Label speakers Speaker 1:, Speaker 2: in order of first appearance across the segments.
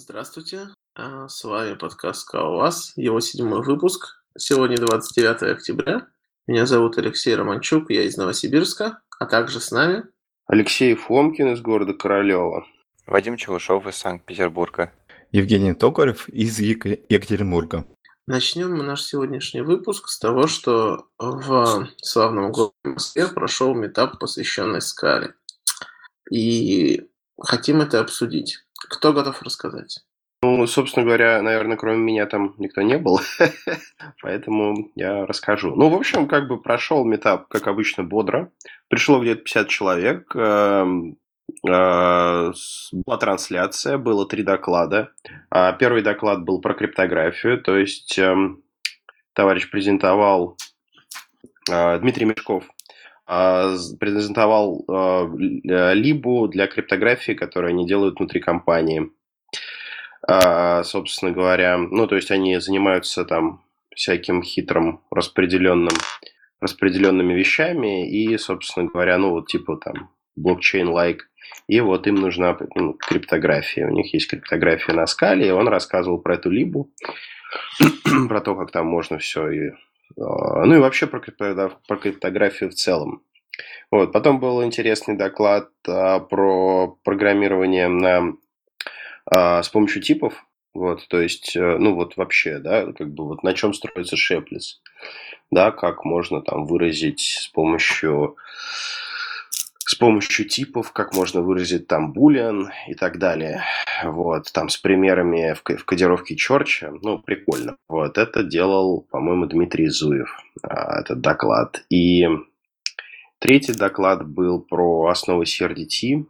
Speaker 1: Здравствуйте, а, с вами подкаст «Скалолаз», его седьмой выпуск. Сегодня 29 октября. Меня зовут Алексей Романчук, я из Новосибирска, а также с нами...
Speaker 2: Алексей Фомкин из города Королева.
Speaker 3: Вадим Челышов из Санкт-Петербурга.
Speaker 4: Евгений Токарев из Ек- Екатеринбурга.
Speaker 1: Начнем мы наш сегодняшний выпуск с того, что в славном городе Москве прошел метап, посвященный Скале. И хотим это обсудить. Кто готов рассказать?
Speaker 2: Ну, собственно говоря, наверное, кроме меня там никто не был, поэтому я расскажу. Ну, в общем, как бы прошел метап, как обычно, бодро. Пришло где-то 50 человек, эм, э, была трансляция, было три доклада. А, первый доклад был про криптографию, то есть эм, товарищ презентовал, э, Дмитрий Мешков, презентовал либу для криптографии, которую они делают внутри компании. А, собственно говоря. Ну, то есть они занимаются там всяким хитрым распределенным, распределенными вещами и, собственно говоря, ну, вот типа там блокчейн-лайк. И вот им нужна ну, криптография. У них есть криптография на скале, и он рассказывал про эту либу, про то, как там можно все и... А, ну и вообще про, про криптографию в целом. Вот. Потом был интересный доклад а, про программирование на а, с помощью типов, вот, то есть, э, ну вот вообще, да, как бы вот на чем строится шеплес, да, как можно там выразить с помощью с помощью типов, как можно выразить там boolean и так далее. Вот, там с примерами в, в кодировке Чорча, ну, прикольно. Вот, это делал, по-моему, Дмитрий Зуев, а, этот доклад. И третий доклад был про основы CRDT,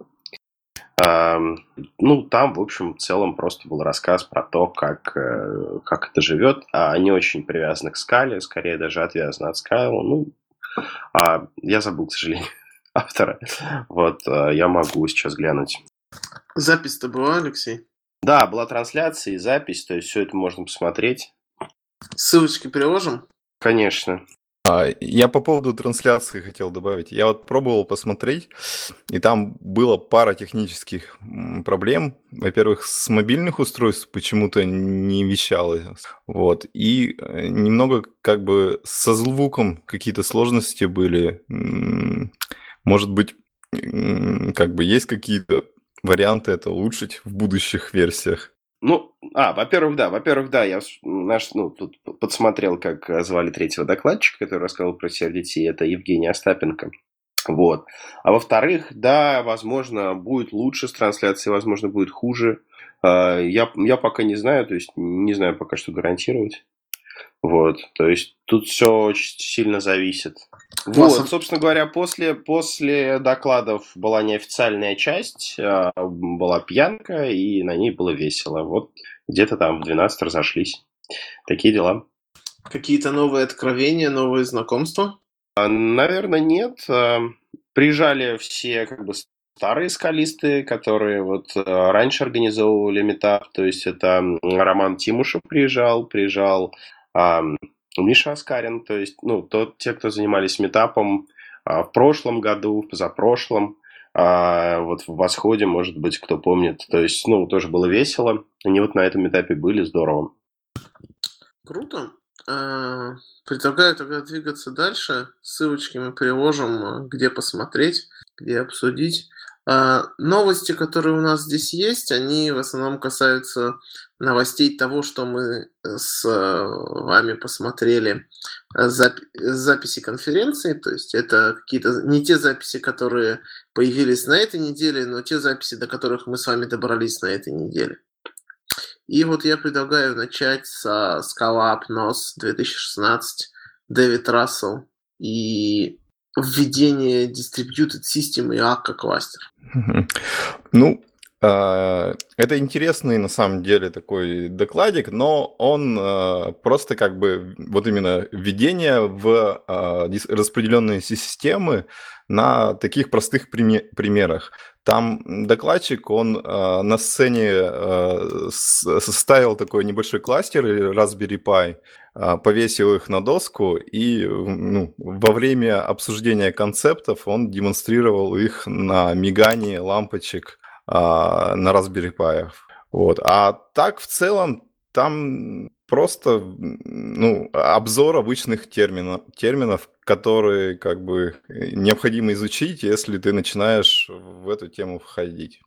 Speaker 2: ну, там, в общем, в целом просто был рассказ про то, как, э, как это живет. А они очень привязаны к скале, скорее даже отвязаны от скалы. Ну, а я забыл, к сожалению, автора. Вот, э, я могу сейчас глянуть.
Speaker 1: Запись-то была, Алексей?
Speaker 2: Да, была трансляция и запись, то есть все это можно посмотреть.
Speaker 1: Ссылочки приложим?
Speaker 2: Конечно.
Speaker 4: А, я по поводу трансляции хотел добавить. Я вот пробовал посмотреть, и там было пара технических проблем. Во-первых, с мобильных устройств почему-то не вещало. Вот. И э, немного как бы со звуком какие-то сложности были. Может быть, как бы есть какие-то варианты это улучшить в будущих версиях?
Speaker 2: Ну, а, во-первых, да, во-первых, да, я наш, ну, тут подсмотрел, как звали третьего докладчика, который рассказал про CRDT, это Евгений Остапенко. Вот. А во-вторых, да, возможно, будет лучше с трансляцией, возможно, будет хуже. А, я, я пока не знаю, то есть не знаю пока что гарантировать. Вот, то есть тут все очень сильно зависит. Вот, собственно говоря, после, после докладов была неофициальная часть, а, была пьянка, и на ней было весело. Вот где-то там в 12 разошлись. Такие дела.
Speaker 1: Какие-то новые откровения, новые знакомства?
Speaker 2: А, наверное, нет. А, приезжали все как бы старые скалисты, которые вот раньше организовывали метап, то есть это Роман Тимушев приезжал, приезжал Миша Аскарин, то есть, ну, тот, те, кто занимались метапом а, в прошлом году, в позапрошлом, а, вот в восходе, может быть, кто помнит. То есть, ну, тоже было весело. Они вот на этом этапе были, здорово.
Speaker 1: Круто. А, предлагаю тогда двигаться дальше. Ссылочки мы приложим, где посмотреть, где обсудить. Новости, которые у нас здесь есть, они в основном касаются новостей того, что мы э, с э, вами посмотрели э, запи- записи конференции, то есть это какие-то не те записи, которые появились на этой неделе, но те записи, до которых мы с вами добрались на этой неделе. И вот я предлагаю начать со Scala Apnos 2016, Дэвид Рассел и введение Distributed System и Akka кластер.
Speaker 4: Ну, это интересный на самом деле такой докладик, но он а, просто как бы вот именно введение в а, распределенные системы на таких простых примерах. Там докладчик, он на сцене составил такой небольшой кластер Raspberry Pi, повесил их на доску и ну, во время обсуждения концептов он демонстрировал их на мигании лампочек а, на Raspberry Pi. Вот. А так в целом там просто ну, обзор обычных терминов, терминов, которые как бы необходимо изучить, если ты начинаешь в эту тему входить.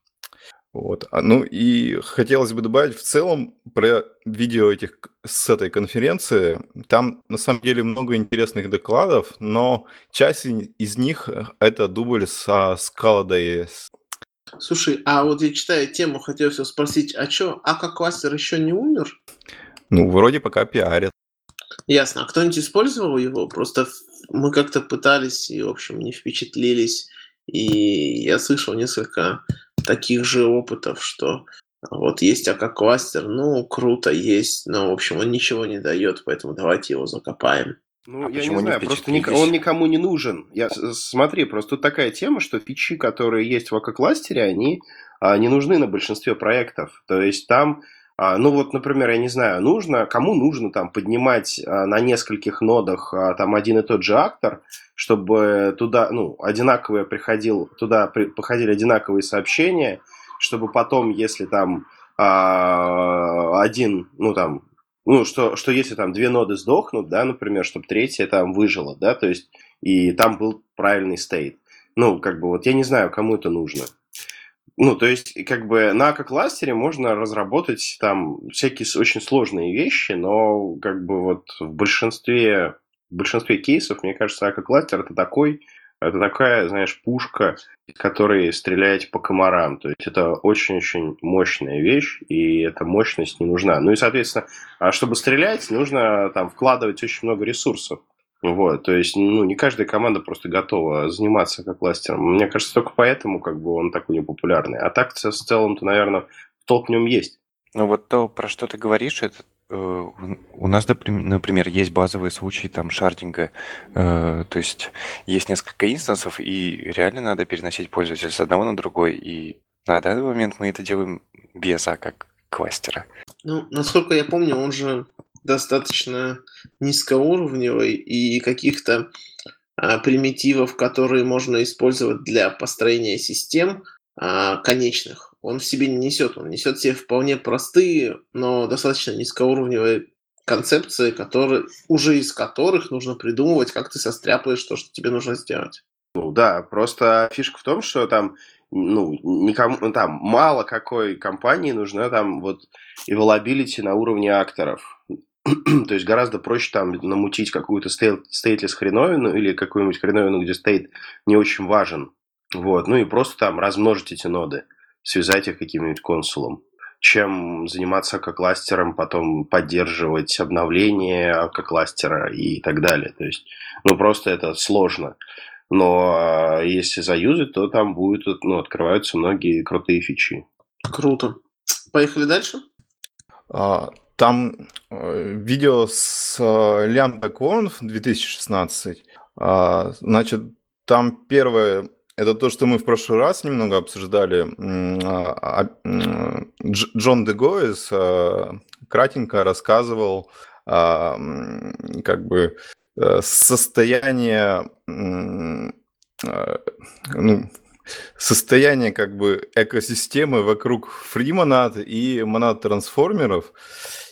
Speaker 4: Вот. А, ну и хотелось бы добавить в целом про видео этих с этой конференции. Там на самом деле много интересных докладов, но часть из них э, это дубль со скаладой.
Speaker 1: Слушай, а вот я читаю тему, хотел все спросить, а что, Ака кластер еще не умер?
Speaker 4: Ну, вроде пока пиарят.
Speaker 1: Ясно. А кто-нибудь использовал его? Просто мы как-то пытались и, в общем, не впечатлились. И я слышал несколько таких же опытов, что вот есть АК-кластер, ну, круто, есть, но, в общем, он ничего не дает, поэтому давайте его закопаем.
Speaker 2: Ну, а я не знаю, просто ник- он никому не нужен. Я, смотри, просто тут такая тема, что фичи, которые есть в АК-кластере, они а, не нужны на большинстве проектов. То есть там, а, ну вот, например, я не знаю, нужно, кому нужно там поднимать а, на нескольких нодах а, там один и тот же актор, чтобы туда, ну, одинаковые приходил, туда при, походили одинаковые сообщения, чтобы потом, если там а, один, ну, там, ну, что, что если там две ноды сдохнут, да, например, чтобы третья там выжила, да, то есть, и там был правильный стейт. Ну, как бы вот я не знаю, кому это нужно. Ну, то есть, как бы на кластере можно разработать там всякие очень сложные вещи, но как бы вот в большинстве в большинстве кейсов, мне кажется, Ака-кластер это такой, это такая, знаешь, пушка, которой стреляете по комарам. То есть это очень-очень мощная вещь, и эта мощность не нужна. Ну и, соответственно, а чтобы стрелять, нужно там вкладывать очень много ресурсов. Вот, то есть, ну, не каждая команда просто готова заниматься как кластером. Мне кажется, только поэтому как бы он такой непопулярный. А так в целом-то, наверное, толк в нем есть.
Speaker 3: Ну вот то, про что ты говоришь, это у нас, например, есть базовые случаи там шардинга, э, то есть есть несколько инстансов, и реально надо переносить пользователя с одного на другой, и на данный момент мы это делаем без А как кластера.
Speaker 1: Ну, насколько я помню, он же достаточно низкоуровневый, и каких-то а, примитивов, которые можно использовать для построения систем а, конечных, он в себе не несет. Он несет в себе вполне простые, но достаточно низкоуровневые концепции, которые, уже из которых нужно придумывать, как ты состряпаешь то, что тебе нужно сделать.
Speaker 2: Ну да, просто фишка в том, что там ну, никому, ну, там мало какой компании нужна там вот availability на уровне акторов. То есть гораздо проще там намутить какую-то стейтлес хреновину или какую-нибудь хреновину, где стейт не очень важен. Вот, ну и просто там размножить эти ноды связать их каким-нибудь консулом, чем заниматься как кластером, потом поддерживать обновление как кластера и так далее. То есть, ну, просто это сложно. Но а, если заюзать, то там будет, ну, открываются многие крутые фичи.
Speaker 1: Круто. Поехали дальше?
Speaker 4: А, там э, видео с э, Lambda Conf 2016. А, значит, там первое это то, что мы в прошлый раз немного обсуждали. А, а, Джон Дегоис а, кратенько рассказывал как бы э, состояние ну, состояние как бы экосистемы вокруг фримонад и монад трансформеров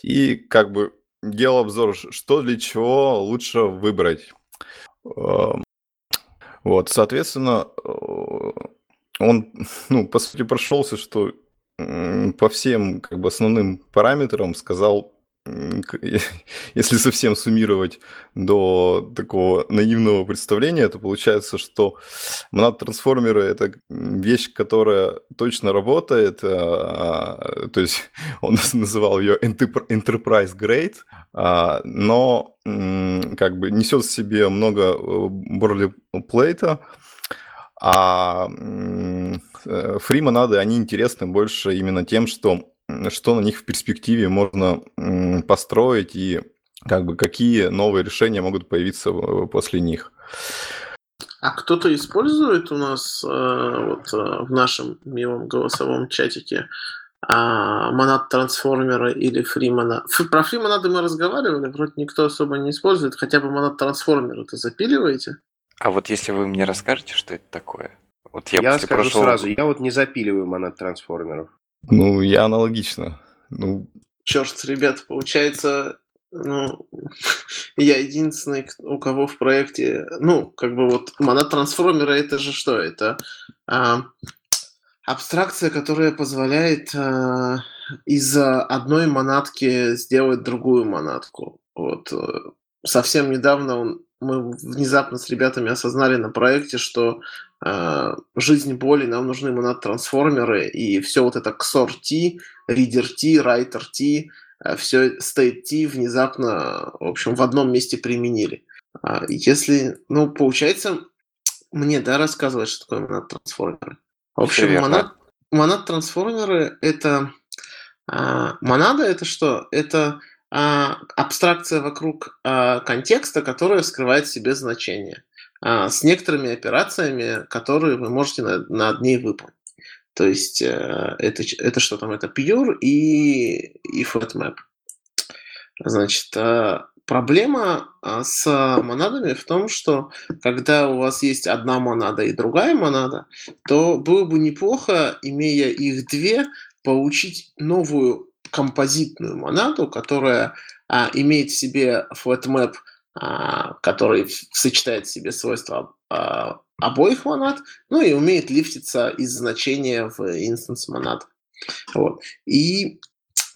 Speaker 4: и как бы делал обзор, что для чего лучше выбрать. Вот, соответственно, э, он, ну, по сути, прошелся, что по всем как бы основным параметрам сказал если совсем суммировать до такого наивного представления, то получается, что монад-трансформеры — это вещь, которая точно работает, а, то есть он называл ее enterprise grade, а, но как бы несет в себе много борлиплейта, а фри-монады, они интересны больше именно тем, что что на них в перспективе можно построить и как бы какие новые решения могут появиться после них.
Speaker 1: А кто-то использует у нас э, вот э, в нашем милом голосовом чатике а, монад трансформера или фримана. Про фримонады мы разговаривали, вроде никто особо не использует, хотя бы монад трансформера ты запиливаете?
Speaker 3: А вот если вы мне расскажете, что это такое?
Speaker 2: Вот я, я скажу прошлого... сразу, я вот не запиливаю монад трансформеров.
Speaker 4: Ну, я аналогично. Ну,
Speaker 1: Черт, ребят, получается, ну, я единственный, у кого в проекте, ну, как бы вот монад трансформера это же что? Это а, абстракция, которая позволяет а, из одной монадки сделать другую монадку. Вот. Э, совсем недавно он, мы внезапно с ребятами осознали на проекте, что э, жизнь боли, нам нужны монад-трансформеры, и все вот это XOR T, Reader T, Writer T, э, все State T внезапно, в общем, в одном месте применили. А если, ну, получается, мне, да, рассказывать, что такое монад-трансформеры? В общем, монад, монад-трансформеры — это... А, монада — это что? Это абстракция вокруг а, контекста, которая скрывает в себе значение, а, с некоторыми операциями, которые вы можете над ней выполнить. То есть э, это, это что там? Это pure и, и flatmap. Значит, проблема с монадами в том, что когда у вас есть одна монада и другая монада, то было бы неплохо, имея их две, получить новую композитную монаду, которая а, имеет в себе flatmap, а, который сочетает в себе свойства а, обоих монад, ну и умеет лифтиться из значения в инстанс монад. Вот. И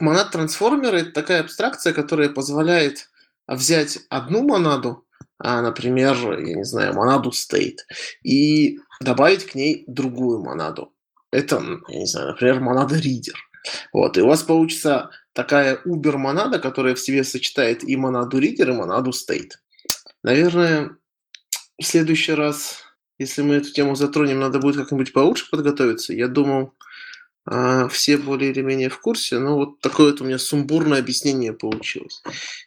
Speaker 1: монад трансформер это такая абстракция, которая позволяет взять одну монаду, а, например, я не знаю, монаду state, и добавить к ней другую монаду. Это, я не знаю, например, монада reader. Вот, и у вас получится такая Uber-монада, которая в себе сочетает и монаду reader, и монаду state. Наверное, в следующий раз, если мы эту тему затронем, надо будет как-нибудь получше подготовиться. Я думал, а, все более или менее в курсе, но вот такое вот у меня сумбурное объяснение получилось.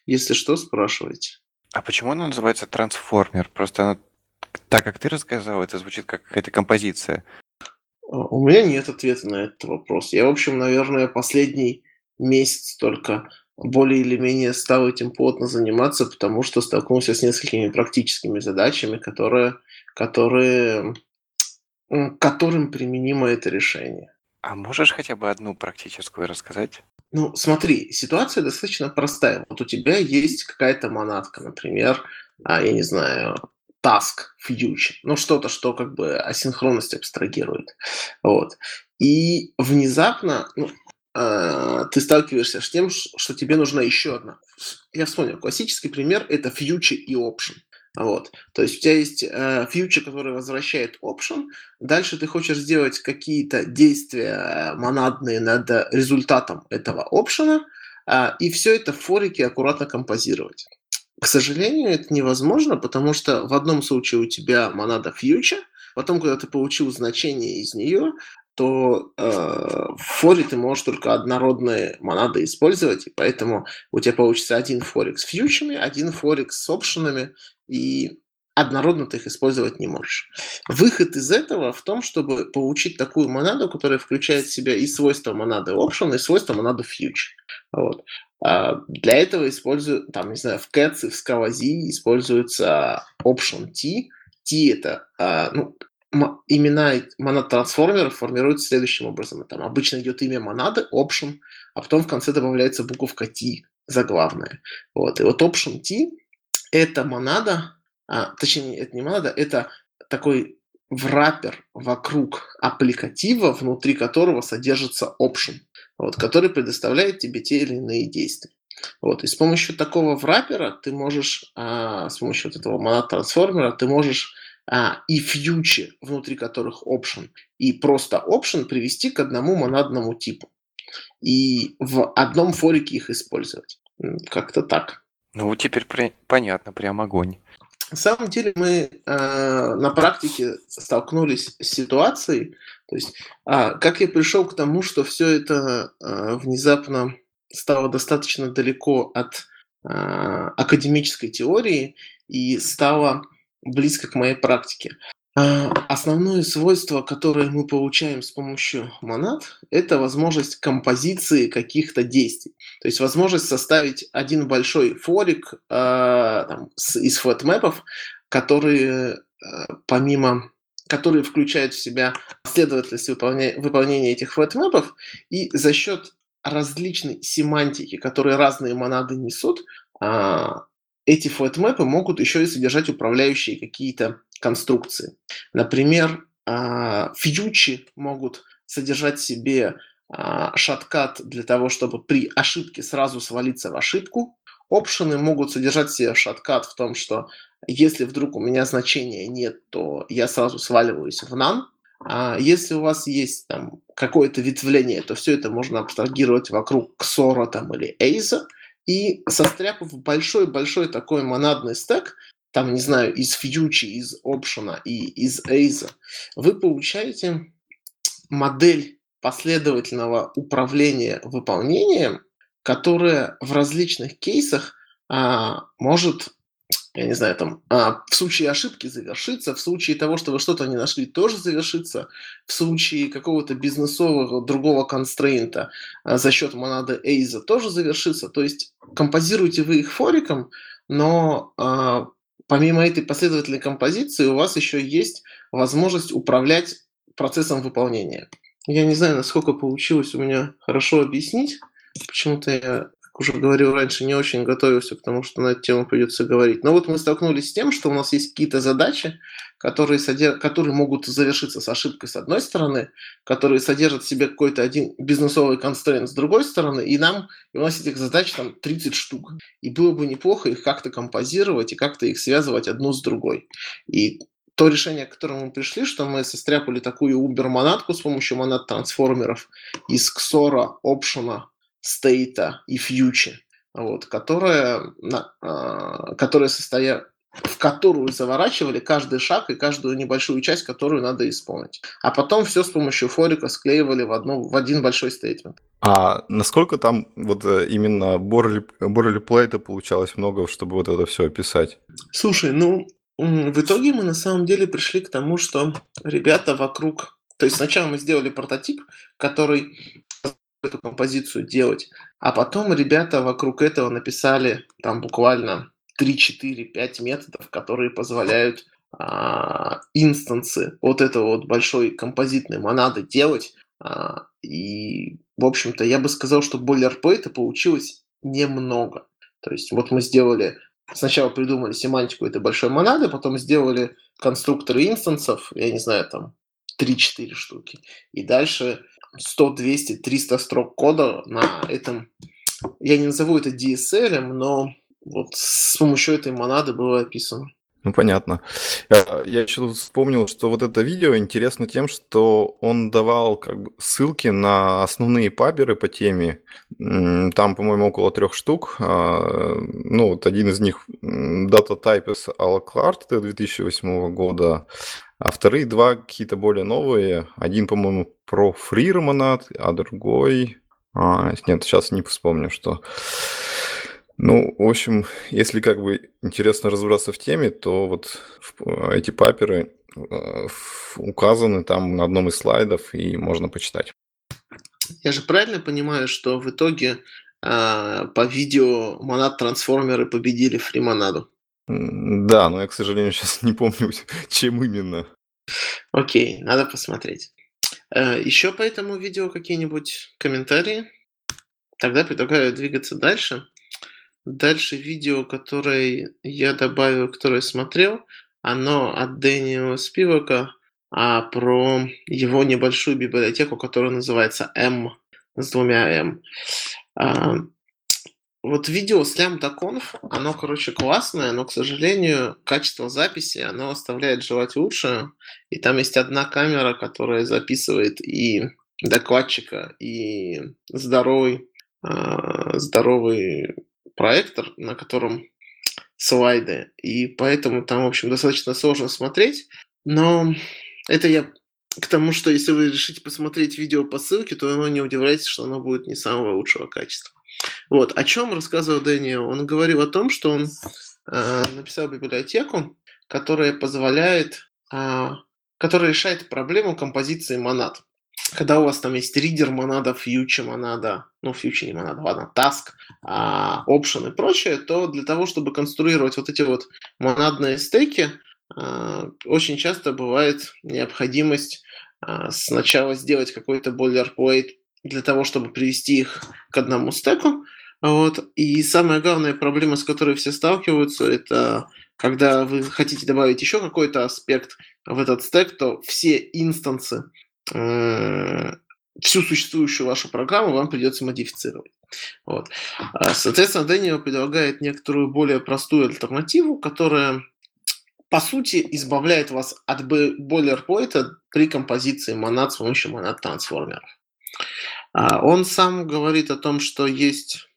Speaker 1: Если что, спрашивайте.
Speaker 3: А почему она называется трансформер? Просто она, так как ты рассказал, это звучит как какая-то композиция.
Speaker 1: А, у меня нет ответа на этот вопрос. Я, в общем, наверное, последний месяц только более или менее стал этим плотно заниматься, потому что столкнулся с несколькими практическими задачами, которые, которые, которым применимо это решение.
Speaker 3: А можешь хотя бы одну практическую рассказать?
Speaker 1: Ну, смотри, ситуация достаточно простая. Вот у тебя есть какая-то монадка, например, а, я не знаю, task future, ну что-то, что как бы асинхронность абстрагирует. Вот. И внезапно ну, э, ты сталкиваешься с тем, что тебе нужна еще одна. Я вспомнил, классический пример – это future и option. Вот. То есть у тебя есть э, future, который возвращает option, дальше ты хочешь сделать какие-то действия монадные над результатом этого option, э, и все это в форике аккуратно композировать. К сожалению, это невозможно, потому что в одном случае у тебя монада future, потом, когда ты получил значение из нее, то э, в форе ты можешь только однородные монады использовать, и поэтому у тебя получится один форик с фьючами, один форик с опшенами, и однородно ты их использовать не можешь. Выход из этого в том, чтобы получить такую монаду, которая включает в себя и свойства монады option, и свойства монады future. Вот. А, для этого используют, там, не знаю, в Cats и в Scalaz используется option T. T это, а, ну, имена монад трансформеров формируются следующим образом. Там обычно идет имя монады, option, а потом в конце добавляется буковка T, заглавная. Вот. И вот option T – это монада, а, точнее, это не монада, это такой враппер вокруг аппликатива, внутри которого содержится option вот, который предоставляет тебе те или иные действия. Вот, и с помощью такого враппера ты можешь, а, с помощью вот этого монад-трансформера, ты можешь а, и фьючи, внутри которых option, и просто option привести к одному монадному типу. И в одном форике их использовать. Как-то так.
Speaker 3: Ну, теперь при... понятно, прям огонь.
Speaker 1: На самом деле мы э, на практике столкнулись с ситуацией, то есть а, как я пришел к тому, что все это э, внезапно стало достаточно далеко от э, академической теории и стало близко к моей практике. А, основное свойство, которое мы получаем с помощью монад, это возможность композиции каких-то действий. То есть возможность составить один большой форик э, там, с, из флетмэпов, которые э, помимо которые включают в себя последовательность выполня... выполнения этих флетмэпов, и за счет различной семантики, которые разные монады несут, а, эти флетмэпы могут еще и содержать управляющие какие-то конструкции. Например, а, фьючи могут содержать в себе а, шаткат для того, чтобы при ошибке сразу свалиться в ошибку. Опшены могут содержать в себе шаткат в том, что если вдруг у меня значения нет, то я сразу сваливаюсь в none. А если у вас есть там какое-то ветвление, то все это можно абстрагировать вокруг XOR там, или AZA. И состряпав большой-большой такой монадный стек, там, не знаю, из фьючи, из опшена и из AZA, вы получаете модель последовательного управления выполнением, которая в различных кейсах а, может я не знаю, там, а, в случае ошибки завершится, в случае того, что вы что-то не нашли, тоже завершится, в случае какого-то бизнесового другого констрейнта а, за счет монады Эйза тоже завершится. То есть композируете вы их фориком, но а, помимо этой последовательной композиции у вас еще есть возможность управлять процессом выполнения. Я не знаю, насколько получилось у меня хорошо объяснить. Почему-то я уже говорил раньше, не очень готовился к тому, что на эту тему придется говорить. Но вот мы столкнулись с тем, что у нас есть какие-то задачи, которые, содер... которые могут завершиться с ошибкой с одной стороны, которые содержат в себе какой-то один бизнесовый констрейнт с другой стороны, и нам, и у нас этих задач там 30 штук. И было бы неплохо их как-то композировать и как-то их связывать одну с другой. И то решение, к которому мы пришли, что мы состряпали такую Uber-монадку с помощью монад-трансформеров из XOR, опшена, стейта и фьючи, вот, которая, а, которая состоя... в которую заворачивали каждый шаг и каждую небольшую часть, которую надо исполнить. А потом все с помощью форика склеивали в, одну, в один большой стейтмент.
Speaker 4: А насколько там вот э, именно борли, борли плейта получалось много, чтобы вот это все описать?
Speaker 1: Слушай, ну, в итоге мы на самом деле пришли к тому, что ребята вокруг... То есть сначала мы сделали прототип, который эту композицию делать. А потом ребята вокруг этого написали там буквально 3, 4, 5 методов, которые позволяют а, инстансы вот этого вот большой композитной монады делать. А, и, в общем-то, я бы сказал, что бойлерплейта получилось немного. То есть вот мы сделали, сначала придумали семантику этой большой монады, потом сделали конструкторы инстансов, я не знаю, там 3-4 штуки. И дальше 100, 200, 300 строк кода на этом, я не назову это DSL, но вот с помощью этой монады было описано.
Speaker 4: Ну, понятно. Я, я еще вспомнил, что вот это видео интересно тем, что он давал как бы ссылки на основные паберы по теме. Там, по-моему, около трех штук. А, ну, вот один из них Data Type из Alclart 2008 года, а вторые два какие-то более новые. Один, по-моему, про фрирмонад, а другой... А, нет, сейчас не вспомню, что... Ну, в общем, если как бы интересно разобраться в теме, то вот эти паперы э, указаны там на одном из слайдов, и можно почитать.
Speaker 1: Я же правильно понимаю, что в итоге э, по видео монад-трансформеры победили фримонаду?
Speaker 4: Да, но я, к сожалению, сейчас не помню, чем именно.
Speaker 1: Окей, надо посмотреть. Э, Еще по этому видео какие-нибудь комментарии? Тогда предлагаю двигаться дальше. Дальше видео, которое я добавил, которое смотрел, оно от Дэниела Спивака а про его небольшую библиотеку, которая называется M с двумя M. Вот видео с Lambda.conf, оно, короче, классное, но, к сожалению, качество записи, оно оставляет желать лучше. И там есть одна камера, которая записывает и докладчика, и здоровый, э, здоровый проектор, на котором слайды, и поэтому там, в общем, достаточно сложно смотреть, но это я к тому, что если вы решите посмотреть видео по ссылке, то оно не удивляйтесь, что оно будет не самого лучшего качества. Вот, о чем рассказывал Дэниел? Он говорил о том, что он э, написал библиотеку, которая позволяет, э, которая решает проблему композиции монад когда у вас там есть ридер монада, фьючер монада, ну, фьючер не монада, ладно, task, а, и прочее, то для того, чтобы конструировать вот эти вот монадные стейки, а, очень часто бывает необходимость а, сначала сделать какой-то boilerplate для того, чтобы привести их к одному стеку. Вот. И самая главная проблема, с которой все сталкиваются, это когда вы хотите добавить еще какой-то аспект в этот стек, то все инстансы, э, всю существующую вашу программу вам придется модифицировать. Вот. А, соответственно, Daniel предлагает некоторую более простую альтернативу, которая по сути, избавляет вас от бойлерплейта при композиции монад с помощью монад-трансформеров. А, он сам говорит о том, что есть,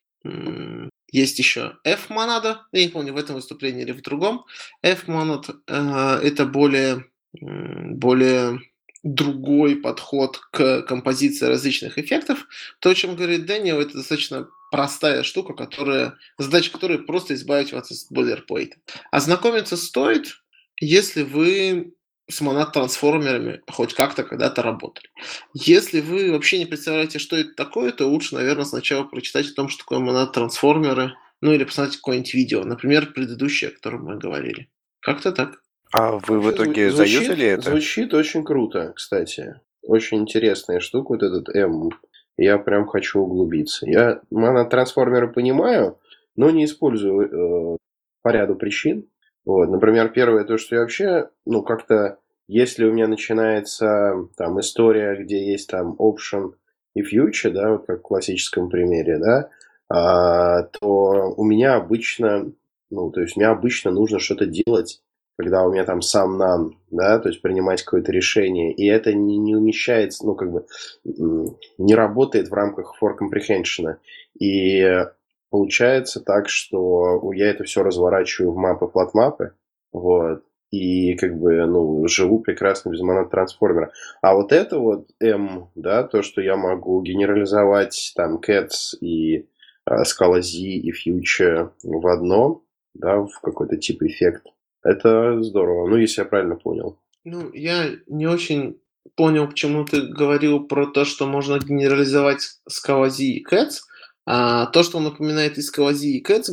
Speaker 1: есть еще F-монада, я не помню, в этом выступлении или в другом. F-монад э, – это более, более другой подход к композиции различных эффектов. То, о чем говорит Дэниел, это достаточно простая штука, которая, задача которой просто избавить вас от бойлерплейта. Ознакомиться стоит, если вы с монад-трансформерами хоть как-то когда-то работали. Если вы вообще не представляете, что это такое, то лучше, наверное, сначала прочитать о том, что такое монад-трансформеры, ну или посмотреть какое-нибудь видео, например, предыдущее, о котором мы говорили. Как-то так.
Speaker 3: А вы в итоге звучит, заюзали это?
Speaker 2: Звучит очень круто, кстати. Очень интересная штука, вот этот М. Я прям хочу углубиться. Я монод-трансформеры понимаю, но не использую э, по ряду причин. Вот, например, первое, то, что я вообще, ну, как-то, если у меня начинается там история, где есть там option и future, да, вот как в классическом примере, да, а, то у меня обычно, ну, то есть мне обычно нужно что-то делать, когда у меня там сам нам, да, то есть принимать какое-то решение, и это не, не умещается, ну, как бы не работает в рамках for comprehension. И получается так, что я это все разворачиваю в мапы, флатмапы, вот, и как бы, ну, живу прекрасно без монод-трансформера. А вот это вот M, да, то, что я могу генерализовать там cats и э, scala Z и future в одно, да, в какой-то тип эффект, это здорово. Ну, если я правильно понял.
Speaker 1: Ну, я не очень понял, почему ты говорил про то, что можно генерализовать scala Z и cats, а то, что он упоминает и Скалази, и Кэтс,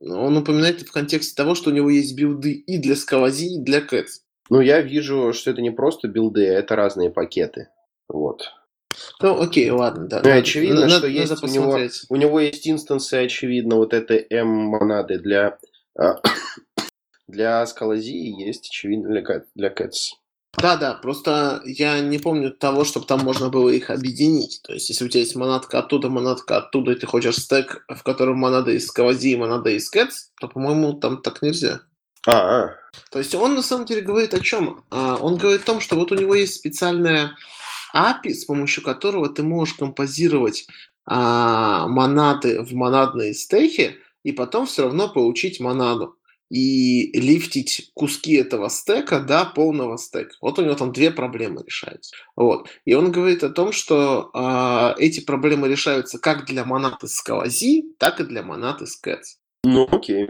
Speaker 1: он упоминает в контексте того, что у него есть билды и для Скалази, и для Кэтс.
Speaker 2: Ну, я вижу, что это не просто билды, а это разные пакеты. Вот.
Speaker 1: Ну, окей, ладно, да.
Speaker 2: Ну, очевидно, надо, что есть у него, у него есть инстансы, очевидно, вот это M-монады для, а, для Скалази есть, очевидно, для, для Cats.
Speaker 1: Да, да, просто я не помню того, чтобы там можно было их объединить. То есть, если у тебя есть монадка оттуда, монадка оттуда, и ты хочешь стек, в котором монада из Сквази и монада из Кэтс, то, по-моему, там так нельзя.
Speaker 2: А, -а.
Speaker 1: То есть он на самом деле говорит о чем? А, он говорит о том, что вот у него есть специальная API, с помощью которого ты можешь композировать а, монады в монадные стеки, и потом все равно получить монаду и лифтить куски этого стека до полного стека. Вот у него там две проблемы решаются. Вот. И он говорит о том, что э, эти проблемы решаются как для монат из Скалази, так и для монат из Cats.
Speaker 2: Ну, окей.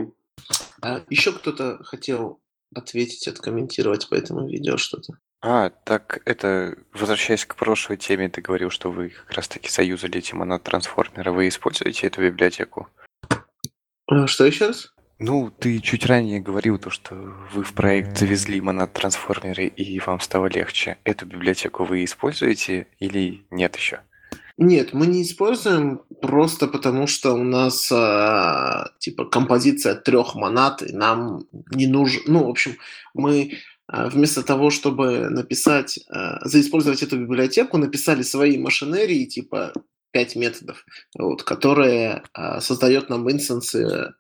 Speaker 1: А еще кто-то хотел ответить, откомментировать по этому видео что-то.
Speaker 3: А, так это, возвращаясь к прошлой теме, ты говорил, что вы как раз-таки союзали эти монат-трансформеры. Вы используете эту библиотеку?
Speaker 1: А, что еще раз?
Speaker 3: Ну, ты чуть ранее говорил то, что вы в проект завезли монад-трансформеры и вам стало легче. Эту библиотеку вы используете или нет еще?
Speaker 1: Нет, мы не используем просто потому, что у нас э, типа композиция трех монад, и нам не нужен. Ну, в общем, мы э, вместо того, чтобы написать, э, заиспользовать эту библиотеку, написали свои машинерии, типа пять методов, вот, которые э, создает нам инстансы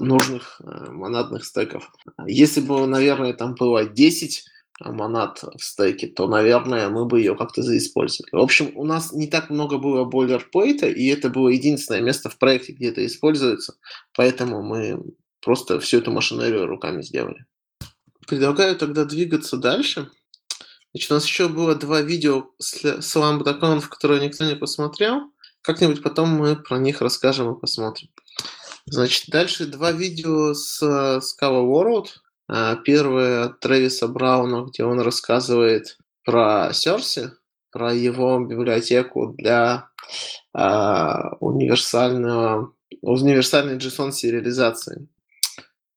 Speaker 1: нужных э, монадных стеков. Если бы, наверное, там было 10 монад в стеке, то, наверное, мы бы ее как-то заиспользовали. В общем, у нас не так много было бойлерплейта, и это было единственное место в проекте, где это используется, поэтому мы просто всю эту машинерию руками сделали. Предлагаю тогда двигаться дальше. Значит, у нас еще было два видео с Lambda которые никто не посмотрел. Как-нибудь потом мы про них расскажем и посмотрим. Значит, дальше два видео с Scala World. А, первое от Трэвиса Брауна, где он рассказывает про Серси, про его библиотеку для а, универсального, универсальной JSON сериализации.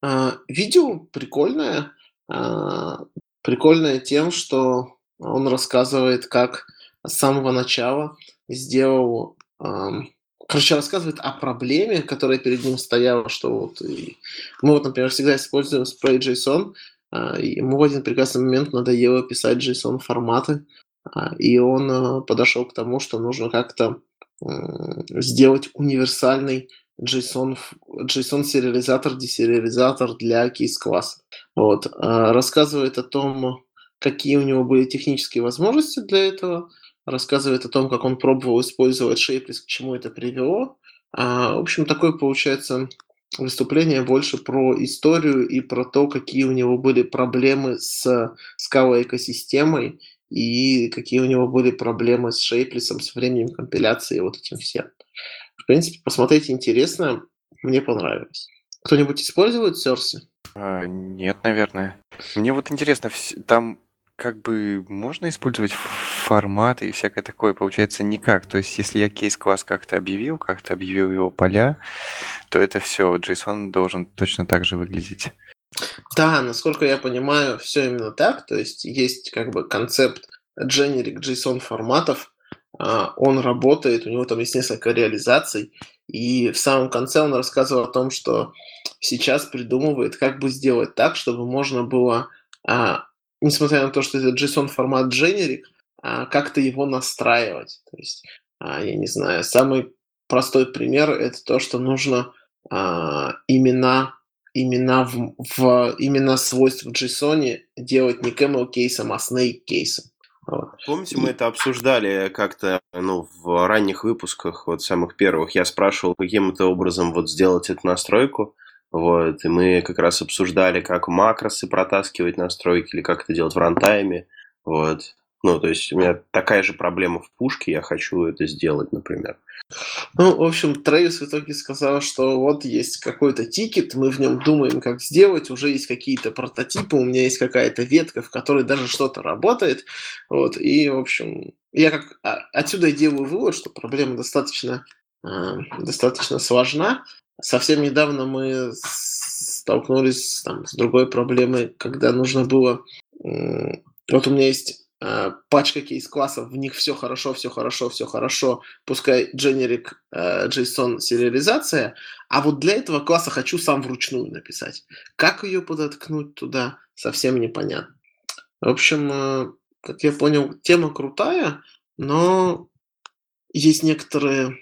Speaker 1: А, видео прикольное. А, прикольная тем, что он рассказывает, как с самого начала сделал... Короче, рассказывает о проблеме, которая перед ним стояла, что вот и мы вот, например, всегда используем Spray.json, а, и ему в один прекрасный момент надоело писать JSON форматы, а, и он а, подошел к тому, что нужно как-то сделать универсальный JSON, JSON сериализатор, десериализатор для кейс-класса. Вот. Рассказывает о том, какие у него были технические возможности для этого, рассказывает о том, как он пробовал использовать Shapeless, к чему это привело. В общем, такой получается выступление больше про историю и про то, какие у него были проблемы с скала экосистемой и какие у него были проблемы с шейплисом, с временем компиляции и вот этим всем. В принципе, посмотреть интересно, мне понравилось. Кто-нибудь использует Серси?
Speaker 3: А, нет, наверное. Мне вот интересно, там как бы можно использовать форматы и всякое такое, получается, никак. То есть, если я кейс-класс как-то объявил, как-то объявил его поля, то это все, JSON должен точно так же выглядеть.
Speaker 1: Да, насколько я понимаю, все именно так. То есть, есть как бы концепт generic JSON форматов, а, он работает, у него там есть несколько реализаций, и в самом конце он рассказывал о том, что сейчас придумывает, как бы сделать так, чтобы можно было а, несмотря на то, что это JSON формат generic, а, как-то его настраивать. То есть, а, я не знаю, самый простой пример это то, что нужно а, имена имена в, в имена свойств в JSON делать не camel кейсом, а snake кейсом.
Speaker 2: Вот. Помните, мы это обсуждали как-то ну, в ранних выпусках, вот самых первых. Я спрашивал, каким это образом вот сделать эту настройку. Вот, и мы как раз обсуждали, как макросы протаскивать настройки или как это делать в рантайме. Вот. Ну, то есть у меня такая же проблема в пушке, я хочу это сделать, например.
Speaker 1: Ну, в общем, Трэвис в итоге сказал, что вот есть какой-то тикет, мы в нем думаем, как сделать, уже есть какие-то прототипы, у меня есть какая-то ветка, в которой даже что-то работает. Вот, и, в общем, я как а, отсюда делаю вывод, что проблема достаточно, э, достаточно сложна, Совсем недавно мы столкнулись там, с другой проблемой, когда нужно было... Вот у меня есть э, пачка кейс-классов, в них все хорошо, все хорошо, все хорошо, пускай generic э, JSON сериализация, а вот для этого класса хочу сам вручную написать. Как ее подоткнуть туда, совсем непонятно. В общем, э, как я понял, тема крутая, но есть некоторые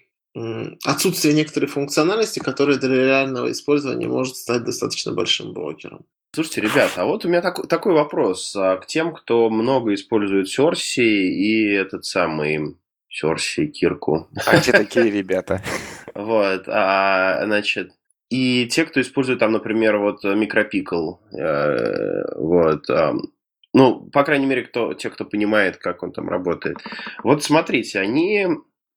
Speaker 1: отсутствие некоторой функциональности, которая для реального использования может стать достаточно большим блокером.
Speaker 2: Слушайте, ребят, а вот у меня такой, такой вопрос а, к тем, кто много использует Сорси и этот самый Сорси, Кирку.
Speaker 3: А те такие ребята?
Speaker 2: Вот, а, значит, и те, кто использует там, например, вот микропикл, э, вот, ну, по крайней мере, кто, те, кто понимает, как он там работает. Вот смотрите, они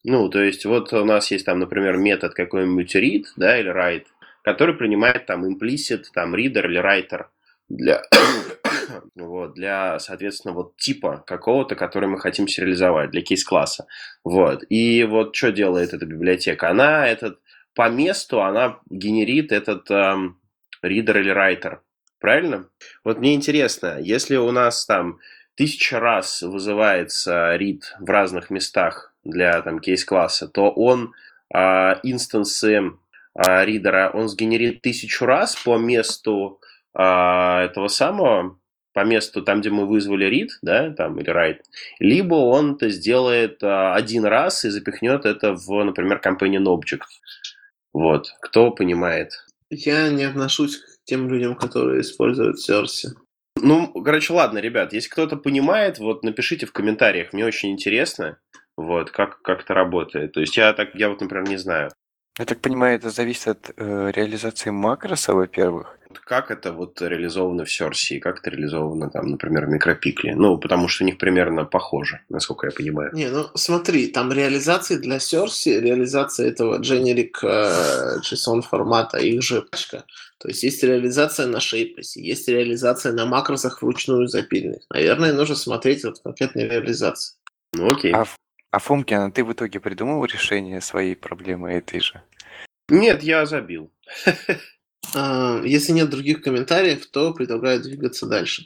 Speaker 2: ну, то есть вот у нас есть там, например, метод какой-нибудь read, да, или write, который принимает там implicit, там reader или writer для, вот, для, соответственно, вот типа какого-то, который мы хотим сериализовать, для кейс-класса. Вот. И вот что делает эта библиотека? Она этот по месту, она генерит этот эм, reader или writer. Правильно? Вот мне интересно, если у нас там тысяча раз вызывается read в разных местах для там кейс-класса, то он а, инстансы а, ридера, он сгенерит тысячу раз по месту а, этого самого, по месту там, где мы вызвали read, да, там, или write, либо он это сделает а, один раз и запихнет это в, например, companion object. Вот, кто понимает?
Speaker 1: Я не отношусь к тем людям, которые используют Серси.
Speaker 2: Ну, короче, ладно, ребят, если кто-то понимает, вот напишите в комментариях, мне очень интересно вот, как, как это работает. То есть я так, я вот, например, не знаю.
Speaker 3: Я так понимаю, это зависит от э, реализации макроса, во-первых.
Speaker 2: Как это вот реализовано в Сёрсе, как это реализовано там, например, в Микропикле? Ну, потому что у них примерно похоже, насколько я понимаю.
Speaker 1: Не, ну смотри, там реализации для Сёрси, реализация этого generic э, JSON формата, их же пачка. То есть есть реализация на шейпасе, есть реализация на макросах вручную запильных. Наверное, нужно смотреть вот конкретные реализации.
Speaker 2: Ну окей.
Speaker 3: А а, Фомкин, а ты в итоге придумал решение своей проблемы этой же?
Speaker 2: Нет, я забил.
Speaker 1: А, если нет других комментариев, то предлагаю двигаться дальше.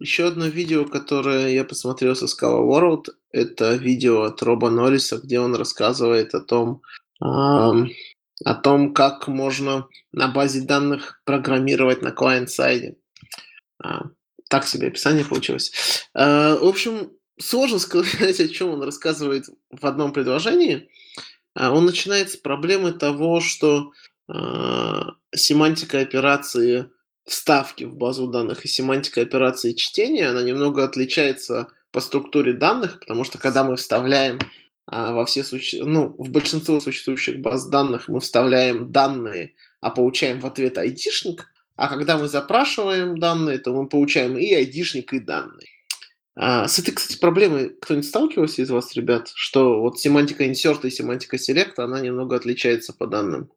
Speaker 1: Еще одно видео, которое я посмотрел со Scala World, это видео от Роба Норриса, где он рассказывает о том, о том, как можно на базе данных программировать на клиент-сайде. Так себе описание получилось. А, в общем, сложно сказать, о чем он рассказывает в одном предложении. А, он начинает с проблемы того, что семантика операции вставки в базу данных и семантика операции чтения, она немного отличается по структуре данных, потому что когда мы вставляем а, во все суще... ну, в большинство существующих баз данных мы вставляем данные, а получаем в ответ айдишник, а когда мы запрашиваем данные, то мы получаем и айдишник, и данные. А, с этой, кстати, проблемой кто-нибудь сталкивался из вас, ребят, что вот семантика insert и семантика select, она немного отличается по данным?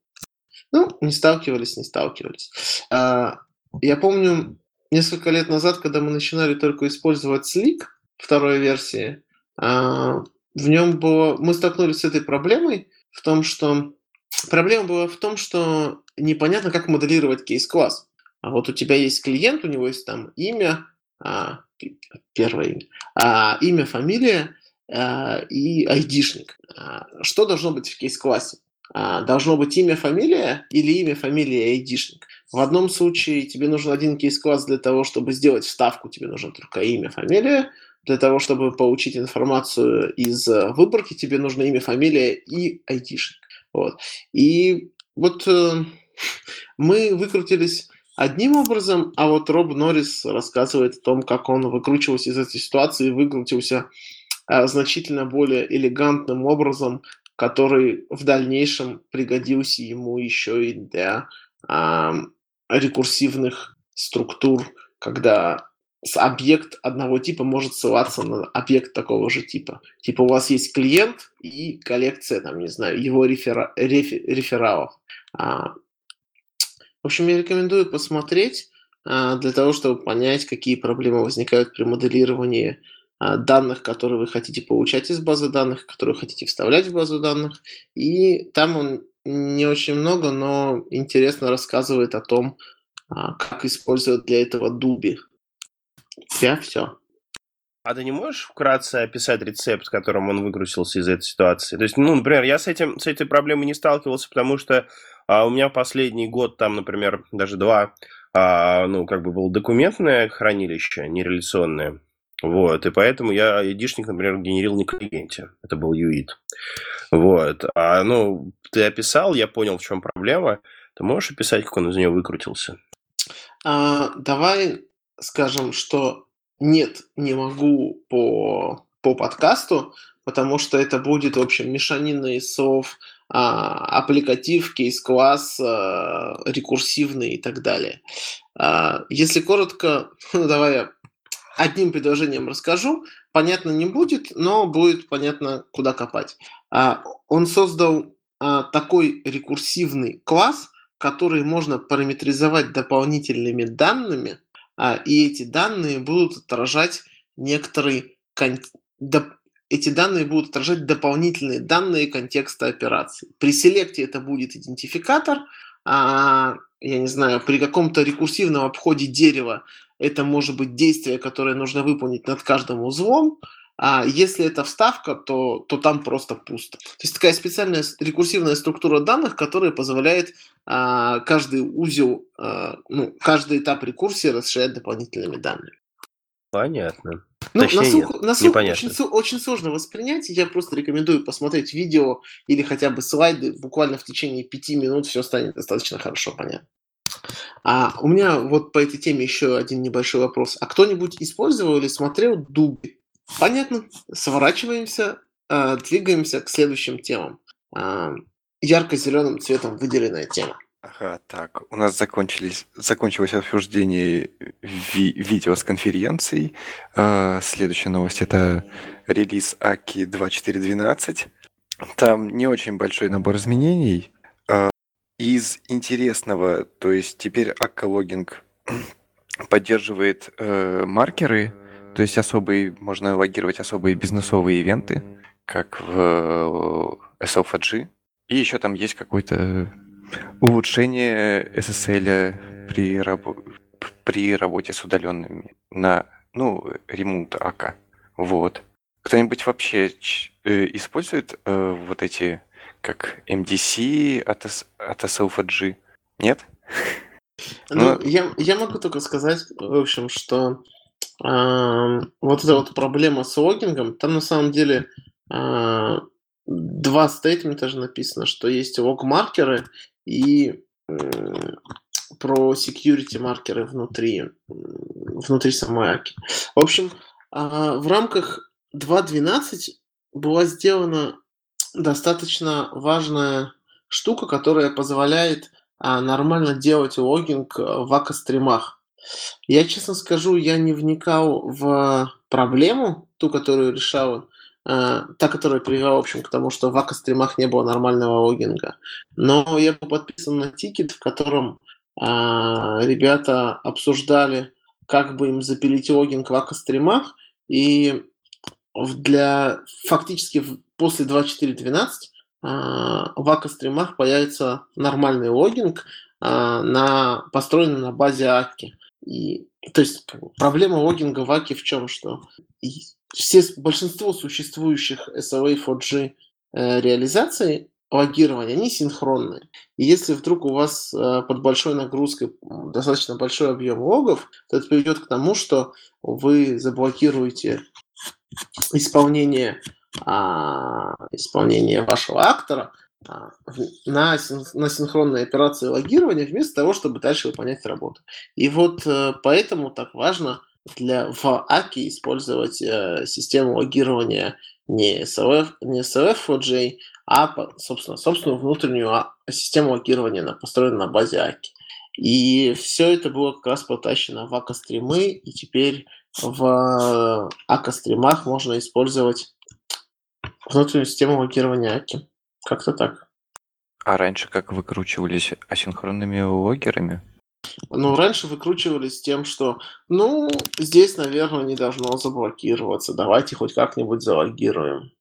Speaker 1: Ну, не сталкивались, не сталкивались. А, я помню, несколько лет назад, когда мы начинали только использовать Slick второй версии, а, в нем было... Мы столкнулись с этой проблемой в том, что... Проблема была в том, что непонятно, как моделировать кейс-класс. А вот у тебя есть клиент, у него есть там имя, а, первое имя, а, имя, фамилия а, и айдишник. А, что должно быть в кейс-классе? А, должно быть имя, фамилия или имя, фамилия и айдишник. В одном случае тебе нужен один кейс-класс для того, чтобы сделать вставку, тебе нужно только имя, фамилия. Для того, чтобы получить информацию из э, выборки, тебе нужно имя, фамилия и айтишник. Вот. И вот э, мы выкрутились одним образом, а вот Роб Норрис рассказывает о том, как он выкручивался из этой ситуации и выкрутился э, значительно более элегантным образом, который в дальнейшем пригодился ему еще и для э, рекурсивных структур, когда объект одного типа может ссылаться на объект такого же типа. Типа у вас есть клиент и коллекция, там, не знаю, его рефера, рефер, рефералов. А, в общем, я рекомендую посмотреть а, для того, чтобы понять, какие проблемы возникают при моделировании а, данных, которые вы хотите получать из базы данных, которые вы хотите вставлять в базу данных. И там он не очень много, но интересно рассказывает о том, а, как использовать для этого дуби. Я все.
Speaker 2: А ты не можешь вкратце описать рецепт, которым он выгрузился из этой ситуации? То есть, ну, например, я с, этим, с этой проблемой не сталкивался, потому что а, у меня последний год, там, например, даже два, а, ну, как бы было документное хранилище, нереляционное. Вот, и поэтому я айдишник, например, генерил не клиенте. Это был юит. Вот. А, ну, ты описал, я понял, в чем проблема. Ты можешь описать, как он из нее выкрутился?
Speaker 1: А, давай скажем, что нет, не могу по, по подкасту, потому что это будет, в общем, мешанина из слов, а, аппликатив, кейс-класс, а, рекурсивный и так далее. А, если коротко, ну, давай я одним предложением расскажу. Понятно не будет, но будет понятно, куда копать. А, он создал а, такой рекурсивный класс, который можно параметризовать дополнительными данными, а, и эти данные будут отражать некоторые эти данные будут отражать дополнительные данные контекста операции. При селекте это будет идентификатор, а, я не знаю, при каком-то рекурсивном обходе дерева это может быть действие, которое нужно выполнить над каждым узлом, а если это вставка, то, то там просто пусто. То есть такая специальная рекурсивная структура данных, которая позволяет а, каждый узел, а, ну, каждый этап рекурсии расширять дополнительными данными.
Speaker 2: Понятно.
Speaker 1: Ну, Точнее, на слух, нет, на слух очень, очень сложно воспринять. Я просто рекомендую посмотреть видео или хотя бы слайды. Буквально в течение пяти минут все станет достаточно хорошо понятно. А у меня вот по этой теме еще один небольшой вопрос. А кто-нибудь использовал или смотрел Дуби? Понятно. Сворачиваемся, э, двигаемся к следующим темам. Э, ярко-зеленым цветом выделенная тема.
Speaker 3: Ага, так, у нас закончились, закончилось обсуждение ви- видео с конференцией. Э, следующая новость – это релиз Аки 2412. Там не очень большой набор изменений. Э, из интересного, то есть теперь Akka Logging поддерживает э, маркеры, то есть особые, можно логировать особые бизнесовые ивенты, как в SLFG. И еще там есть какой-то Улучшение SSL при, рабо... при работе с удаленными на, ну, ремонт АК. Вот. Кто-нибудь вообще э, использует э, вот эти, как MDC от, от SLFG? Нет?
Speaker 1: Ну, ну, я, я могу только сказать, в общем, что э, вот эта вот проблема с логингом, там на самом деле э, два стейтмента же написано, что есть лог-маркеры и э, про security маркеры внутри, внутри самой Аки. В общем, э, в рамках 2.12 была сделана достаточно важная штука, которая позволяет а, нормально делать логинг э, в АКО-стримах. Я честно скажу, я не вникал в проблему, ту, которую решала, э, та, которая привела, в общем, к тому, что в АКО-стримах не было нормального логинга. Но я был подписан на тикет, в котором э, ребята обсуждали, как бы им запилить logging в Akka Streams, и для фактически после 2.4.12 а, в Akka Streams появится нормальный logging, а, на, построенный на базе Akka. И, то есть проблема logging а в Akka в чем? Что все, большинство существующих SLF4J э, реализаций логирования, они синхронные. И если вдруг у вас э, под большой нагрузкой достаточно большой объем логов, то это приведет к тому, что вы заблокируете исполнение а, исполнение вашего актора на, на синхронной операции логирования вместо того, чтобы дальше выполнять работу. И вот а, поэтому так важно для, в АКИ использовать а, систему логирования не SLF, не SLF4J, а, собственно, собственную внутреннюю а, систему логирования, построенную на базе АКИ. И все это было как раз потащено в АКО-стримы, и теперь в АКО-стримах можно использовать внутреннюю систему логирования Аки. Как-то так.
Speaker 3: А раньше как выкручивались асинхронными логерами?
Speaker 1: Ну, раньше выкручивались тем, что, ну, здесь, наверное, не должно заблокироваться. Давайте хоть как-нибудь залогируем.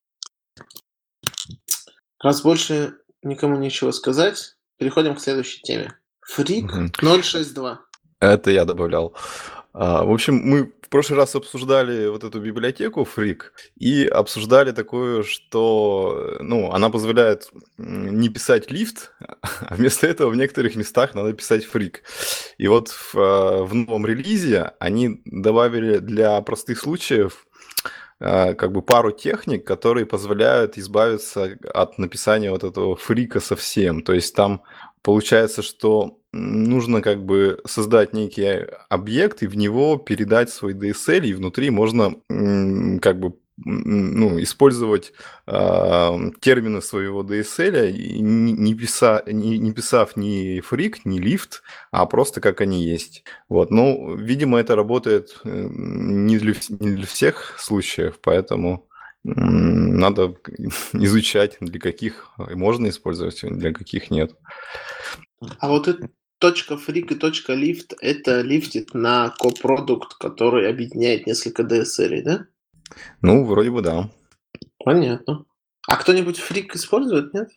Speaker 1: Раз больше никому нечего сказать, переходим к следующей теме. Фрик 062.
Speaker 4: Это я добавлял. А, в общем, мы в прошлый раз обсуждали вот эту библиотеку Freak и обсуждали такое, что ну, она позволяет не писать лифт, а вместо этого в некоторых местах надо писать Freak. И вот в, а, в новом релизе они добавили для простых случаев а, как бы пару техник, которые позволяют избавиться от написания вот этого фрика совсем. То есть там получается, что нужно как бы создать некий объект и в него передать свой DSL, и внутри можно как бы ну, использовать э, термины своего DSL, не, не, писа, не, не писав ни фрик, ни лифт, а просто как они есть. Вот. Ну, видимо, это работает не для, не для всех случаев, поэтому надо изучать, для каких можно использовать, для каких нет.
Speaker 1: А вот это фрик и лифт это лифтит на копродукт, который объединяет несколько DSL, да?
Speaker 4: Ну, вроде бы да.
Speaker 1: Понятно. А кто-нибудь фрик использует, нет?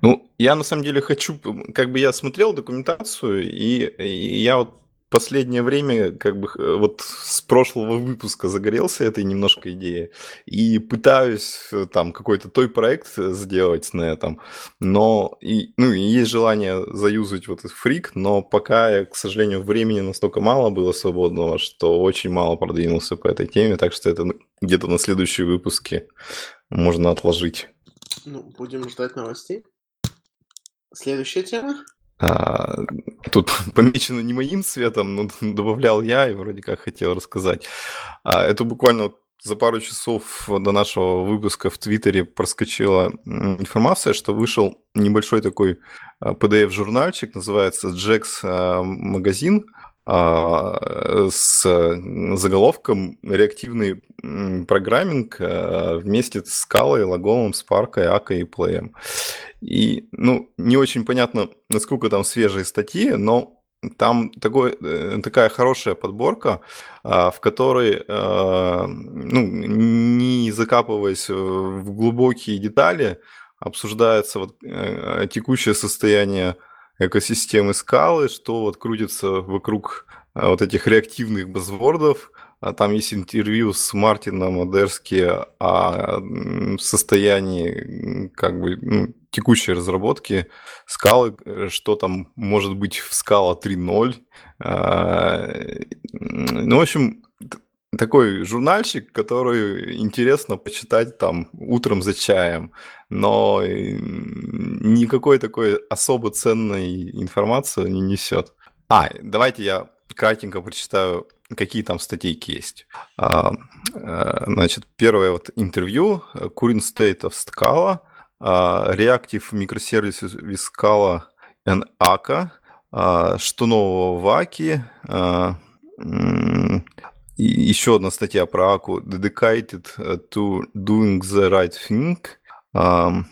Speaker 4: Ну, я на самом деле хочу, как бы я смотрел документацию, и, и я вот последнее время, как бы вот с прошлого выпуска загорелся этой немножко идеей и пытаюсь э, там какой-то той проект сделать на этом, но и, ну, и есть желание заюзать вот этот фрик, но пока, к сожалению, времени настолько мало было свободного, что очень мало продвинулся по этой теме, так что это где-то на следующие выпуски можно отложить.
Speaker 1: Ну, будем ждать новостей. Следующая тема.
Speaker 4: А, тут помечено не моим цветом, но добавлял я и вроде как хотел рассказать. А, это буквально за пару часов до нашего выпуска в Твиттере проскочила информация, что вышел небольшой такой PDF-журнальчик, называется магазин, а, с заголовком «Реактивный программинг а, вместе с скалой, логомом, спаркой, акой и плеем». И, ну, не очень понятно, насколько там свежие статьи, но там такой, э, такая хорошая подборка, а, в которой, ну, не закапываясь в глубокие детали, обсуждается вот, э, текущее состояние экосистемы скалы, что вот крутится вокруг э, вот этих реактивных базвордов. А там есть интервью с Мартином Модерски о состоянии как бы ну, текущей разработки скалы, э, что там может быть в скала 3.0. А, ну, в общем, такой журнальчик, который интересно почитать там утром за чаем, но никакой такой особо ценной информации не несет. А, давайте я кратенько прочитаю, какие там статейки есть. А, а, значит, первое вот интервью Current State of Scala, Reactive Microservices with Scala and ACA, что нового в Аки, и еще одна статья про Аку dedicated э, to doing the right thing. Um,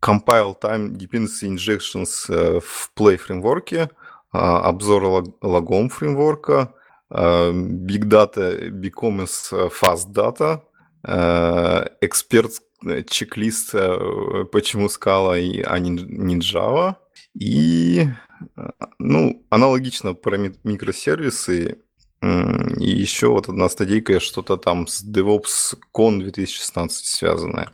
Speaker 4: compile time dependency injections uh, в Play фреймворке, uh, обзор логом фреймворка, uh, Big Data becomes Fast Data, эксперт чек-лист, почему скала, а не Java. И, ну, аналогично про микросервисы, и еще вот одна стадийка, что-то там с DevOps Con 2016 связанное.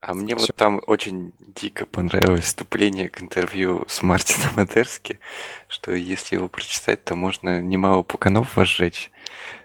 Speaker 3: А мне Всё. вот там очень дико понравилось вступление к интервью с Мартином Адерски, что если его прочитать, то можно немало пуканов возжечь.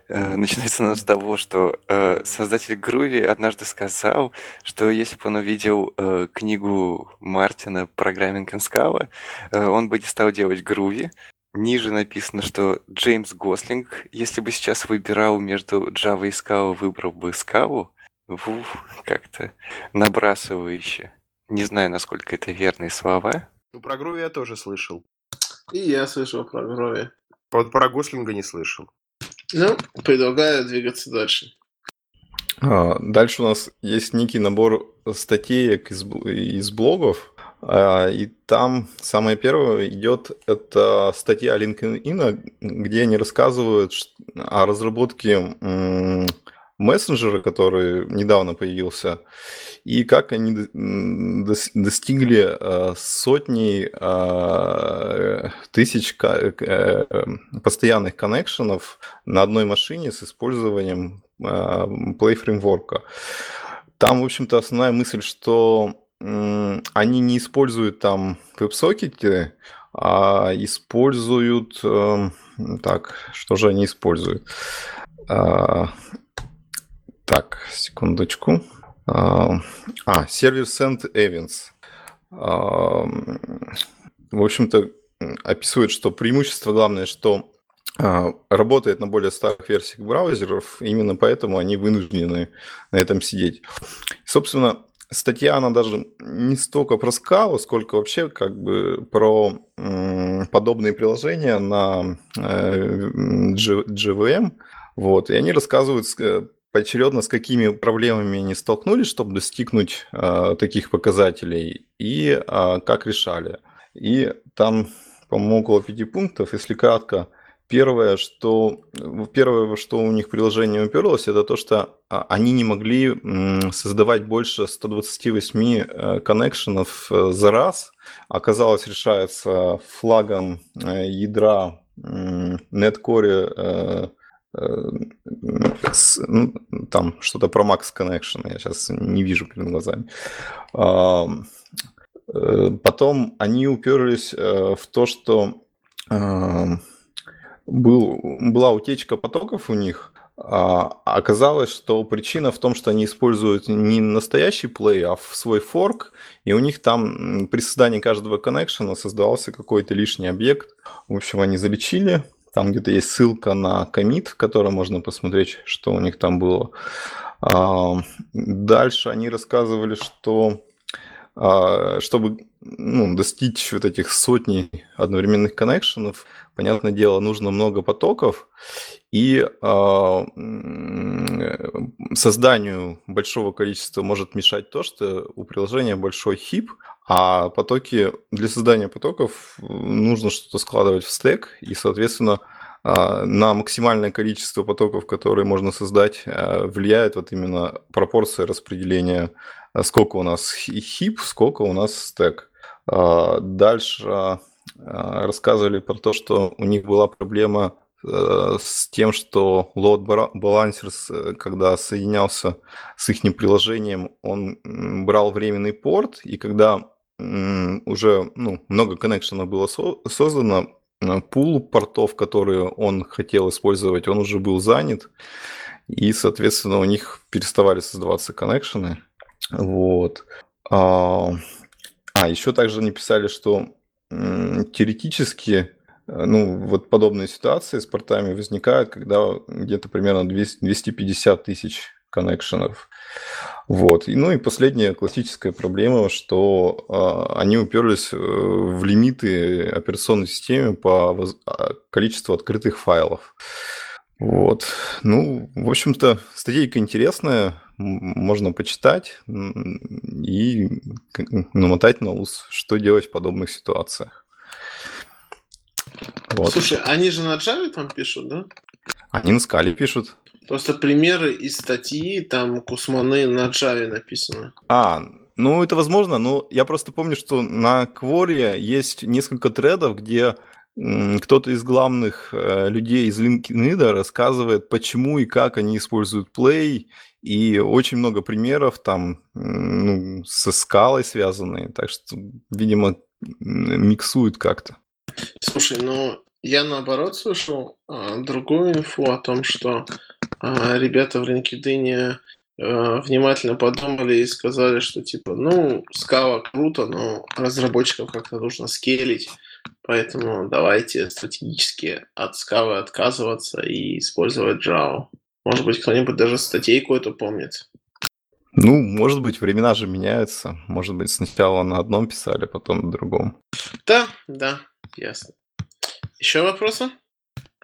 Speaker 3: Э, начинается оно с того, что э, создатель Груви однажды сказал, что если бы он увидел э, книгу Мартина «Программинг Scala», э, он бы не стал делать Груви, Ниже написано, что Джеймс Гослинг, если бы сейчас выбирал между Java и Scala, выбрал бы Scala. Вуф, как-то набрасывающе. Не знаю, насколько это верные слова.
Speaker 2: Ну, про Груви я тоже слышал.
Speaker 1: И я слышал про Груви.
Speaker 2: Вот про Гослинга не слышал.
Speaker 1: Ну, предлагаю двигаться дальше.
Speaker 4: А, дальше у нас есть некий набор статеек из, из блогов, а, и там самое первое идет это статья LinkedIn, где они рассказывают о разработке мессенджера, который недавно появился, и как они достигли а, сотни а, тысяч э, постоянных коннекшенов на одной машине с использованием Play фреймворка. Там, в общем-то, основная мысль, что они не используют там веб-сокеты, а используют... Эм, так, что же они используют? А, так, секундочку. А, а сервер Send Events. А, в общем-то, описывает, что преимущество главное, что работает на более старых версиях браузеров, именно поэтому они вынуждены на этом сидеть. Собственно, статья, она даже не столько про скалу, сколько вообще как бы про подобные приложения на э, JVM. Вот, и они рассказывают э, поочередно, с какими проблемами они столкнулись, чтобы достигнуть э, таких показателей, и э, как решали. И там, по-моему, около пяти пунктов, если кратко. Первое, что, первое, что у них приложение уперлось, это то, что а, они не могли создавать больше 128 э, коннекшенов э, за раз. Оказалось, решается флагом э, ядра Netcore ну, там что-то про Max Connection, я сейчас не вижу перед глазами. Потом они уперлись в то, что был, была утечка потоков у них, а оказалось, что причина в том, что они используют не настоящий плей, а свой форк, и у них там при создании каждого коннекшена создавался какой-то лишний объект. В общем, они залечили. Там где-то есть ссылка на комит, в котором можно посмотреть, что у них там было. А, дальше они рассказывали, что а, чтобы ну, достичь вот этих сотни одновременных коннекшенов, понятное дело, нужно много потоков, и э, созданию большого количества может мешать то, что у приложения большой хип, а потоки для создания потоков нужно что-то складывать в стек, и, соответственно, а, на максимальное количество потоков, которые можно создать, а, влияет вот именно пропорция распределения, а, сколько у нас хип, сколько у нас стек. Дальше рассказывали про то, что у них была проблема э, с тем, что load balancers, когда соединялся с их приложением, он брал временный порт, и когда уже ну, много коннекшенов было создано, пул портов, которые он хотел использовать, он уже был занят, и, соответственно, у них переставали создаваться коннекшены. Вот. А, а еще также они писали, что теоретически э, ну, вот подобные ситуации с портами возникают, когда где-то примерно 200, 250 тысяч коннекшенов. Вот. И, ну и последняя классическая проблема, что э, они уперлись э, в лимиты операционной системы по воз... А, количеству открытых файлов. Вот. Ну, в общем-то, статейка интересная, можно почитать и намотать на ус, что делать в подобных ситуациях.
Speaker 1: Вот. Слушай, они же на Java там пишут, да?
Speaker 4: Они на скале пишут.
Speaker 1: Просто примеры из статьи, там Кусманы на Java написано.
Speaker 4: А, ну это возможно, но я просто помню, что на Quoria есть несколько тредов, где кто-то из главных э, людей из LinkedIn рассказывает, почему и как они используют Play, и очень много примеров там ну, со скалой связанные, так что, видимо, миксуют как-то.
Speaker 1: Слушай, ну я наоборот слышал а, другую инфу о том, что а, ребята в LinkedIn а, внимательно подумали и сказали, что типа, ну, скала круто, но разработчиков как-то нужно скелить, поэтому давайте стратегически от скалы отказываться и использовать Java. Может быть, кто-нибудь даже статейку эту помнит.
Speaker 4: Ну, может быть, времена же меняются. Может быть, сначала на одном писали, потом на другом.
Speaker 1: Да, да, ясно. Еще вопросы?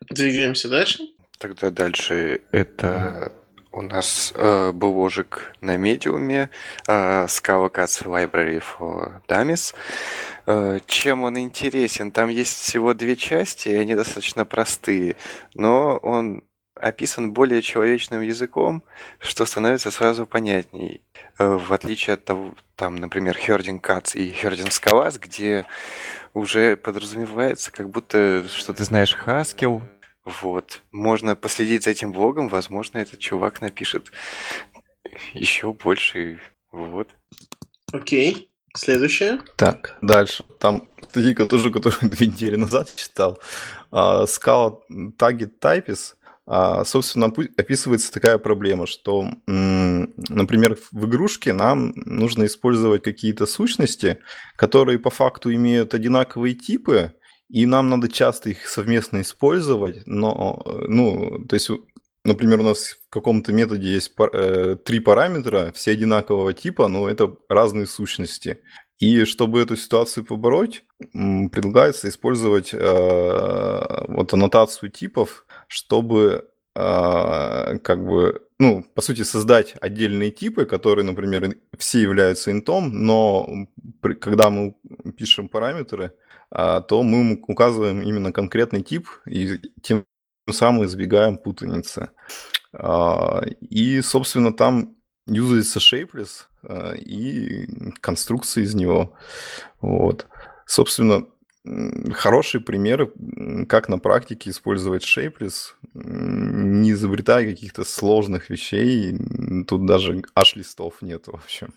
Speaker 1: Двигаемся дальше.
Speaker 3: Тогда дальше это у нас э, бложик на медиуме э, Scala Cats Library for Dummies. Э, чем он интересен? Там есть всего две части, и они достаточно простые, но он описан более человечным языком, что становится сразу понятней. Э, в отличие от того, там, например, Herding Cats и Herding Scalars, где уже подразумевается, как будто, что ты знаешь Haskell, вот. Можно последить за этим блогом, возможно, этот чувак напишет еще больше. Вот.
Speaker 1: Окей. Следующее.
Speaker 4: Так, дальше. Там статейка тоже, которую две недели назад читал. Scala Target Types. А, собственно, описывается такая проблема, что, например, в игрушке нам нужно использовать какие-то сущности, которые по факту имеют одинаковые типы, и нам надо часто их совместно использовать, но, ну, то есть, например, у нас в каком-то методе есть э, три параметра, все одинакового типа, но это разные сущности. И чтобы эту ситуацию побороть, предлагается использовать э, вот аннотацию типов, чтобы э, как бы, ну, по сути, создать отдельные типы, которые, например, все являются интом, но при, когда мы пишем параметры, э, то мы указываем именно конкретный тип и тем самым избегаем путаницы. Э, и, собственно, там юзается shapeless, Э, и конструкции из него. Вот. Собственно, хороший пример, как на практике использовать Shapeless, не изобретая каких-то сложных вещей. Тут даже аж листов нет, в общем.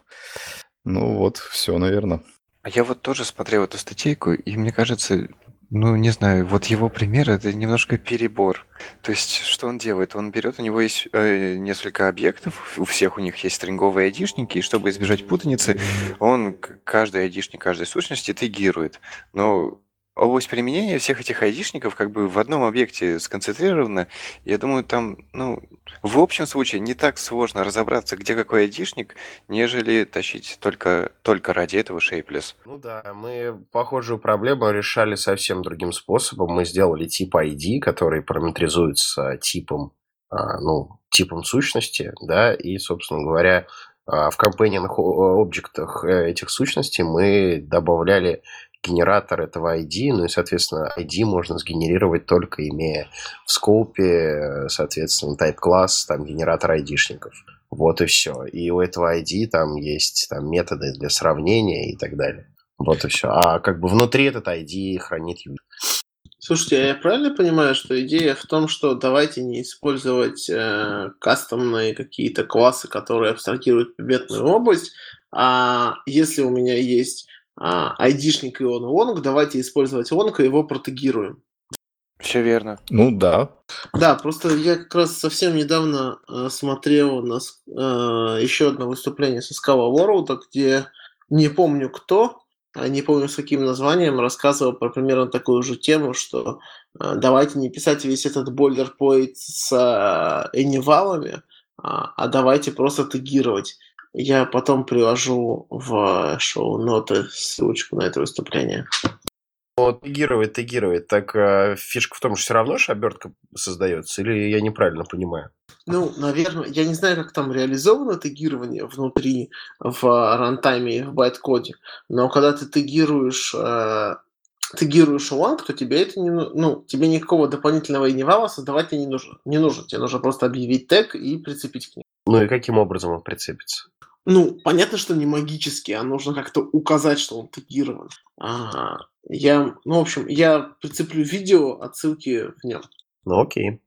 Speaker 4: Ну вот, все, наверное.
Speaker 3: А я вот тоже смотрел эту статейку, и мне кажется, ну, не знаю, вот его пример это немножко перебор. То есть, что он делает? Он берет, у него есть э, несколько объектов, у всех у них есть стринговые айдишники, и чтобы избежать путаницы, он каждый айдишник каждой сущности тегирует. Но область применения всех этих айдишников как бы в одном объекте сконцентрирована. Я думаю, там, ну, в общем случае не так сложно разобраться, где какой айдишник, нежели тащить только, только ради этого shapeless.
Speaker 2: Ну да, мы похожую проблему решали совсем другим способом. Мы сделали тип ID, который параметризуется типом, а, ну, типом сущности, да, и, собственно говоря, а, в компанийных объектах э, этих сущностей мы добавляли генератор этого ID, ну и, соответственно, ID можно сгенерировать только имея в скопе, соответственно, type-класс, там, генератор ID-шников. Вот и все. И у этого ID там есть там, методы для сравнения и так далее. Вот и все. А как бы внутри этот ID хранит юзер.
Speaker 1: Слушайте, а я правильно понимаю, что идея в том, что давайте не использовать э, кастомные какие-то классы, которые абстрагируют предметную область, а если у меня есть а, айдишник и он онг, давайте использовать онг и его протегируем.
Speaker 3: Все верно.
Speaker 4: Ну да.
Speaker 1: Да, просто я как раз совсем недавно э, смотрел на э, еще одно выступление со Scala World, где не помню кто, а не помню с каким названием, рассказывал про примерно такую же тему, что э, давайте не писать весь этот boilerplate с э, энивалами, а, а давайте просто тегировать. Я потом приложу в шоу-ноты ссылочку на это выступление.
Speaker 2: Ну, тегировать, тегировать. Так э, фишка в том, что все равно же обертка создается, или я неправильно понимаю?
Speaker 1: Ну, наверное, я не знаю, как там реализовано тегирование внутри в рантайме и в байт-коде, но когда ты тегируешь, э, тегируешь lang, то тебе это не, ну, тебе никакого дополнительного инивала создавать не нужно. Не нужно. Тебе нужно просто объявить тег и прицепить к нему.
Speaker 2: Ну и каким образом он прицепится?
Speaker 1: Ну, понятно, что не магически, а нужно как-то указать, что он тегирован. Ага. Я, ну, в общем, я прицеплю видео, отсылки в нем.
Speaker 2: Ну, окей.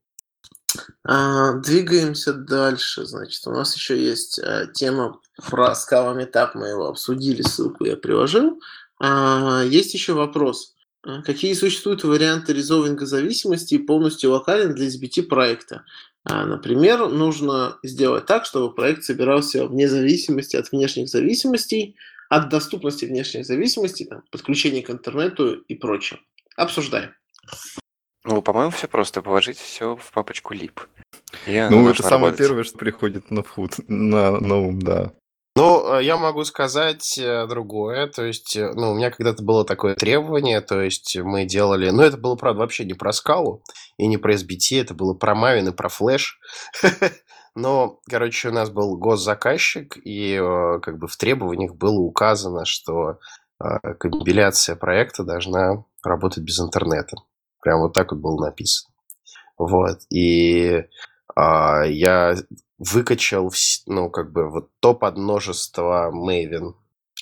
Speaker 1: А, двигаемся дальше. Значит, у нас еще есть а, тема про Scala Meetup, мы его обсудили, ссылку я приложил. А, есть еще вопрос. А, какие существуют варианты резолвинга зависимости полностью локален для SBT проекта? А, например, нужно сделать так, чтобы проект собирался вне зависимости от внешних зависимостей, от доступности внешних зависимостей, там, подключения к интернету и прочее. Обсуждаем.
Speaker 3: Ну, по-моему, все просто. Положите все в папочку lib.
Speaker 4: ну, это самое первое, что приходит на, фут, на, на ум, да.
Speaker 2: Ну, я могу сказать э, другое. То есть, э, ну, у меня когда-то было такое требование, то есть мы делали... Ну, это было, правда, вообще не про скалу и не про SBT, это было про Maven и про Flash. Но, короче, у нас был госзаказчик, и как бы в требованиях было указано, что компиляция проекта должна работать без интернета. Прям вот так вот было написано. Вот. И я выкачал, ну, как бы, вот то подмножество Maven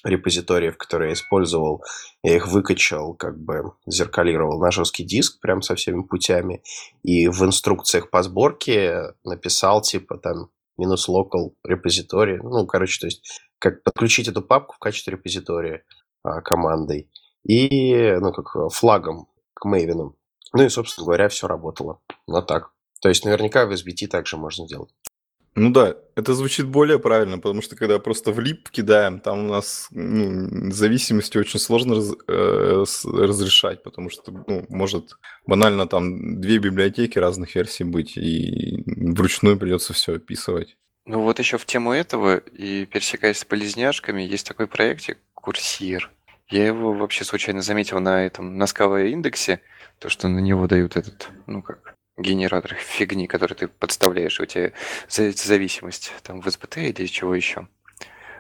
Speaker 2: репозиториев, которые я использовал, я их выкачал, как бы зеркалировал на жесткий диск прям со всеми путями, и в инструкциях по сборке написал, типа, там, минус local репозиторий, ну, короче, то есть, как подключить эту папку в качестве репозитория а, командой, и, ну, как флагом к Maven. Ну и, собственно говоря, все работало. Вот так. То есть наверняка в SBT также можно сделать.
Speaker 4: Ну да, это звучит более правильно, потому что когда просто в лип кидаем, там у нас ну, зависимости очень сложно раз, э, разрешать, потому что ну, может банально там две библиотеки разных версий быть, и вручную придется все описывать.
Speaker 3: Ну вот еще в тему этого, и пересекаясь с полезняшками, есть такой проектик Курсир. Я его вообще случайно заметил на этом, на скала индексе, то, что на него дают этот, ну как, генератор фигни, который ты подставляешь, у тебя зависимость там в SBT или чего еще.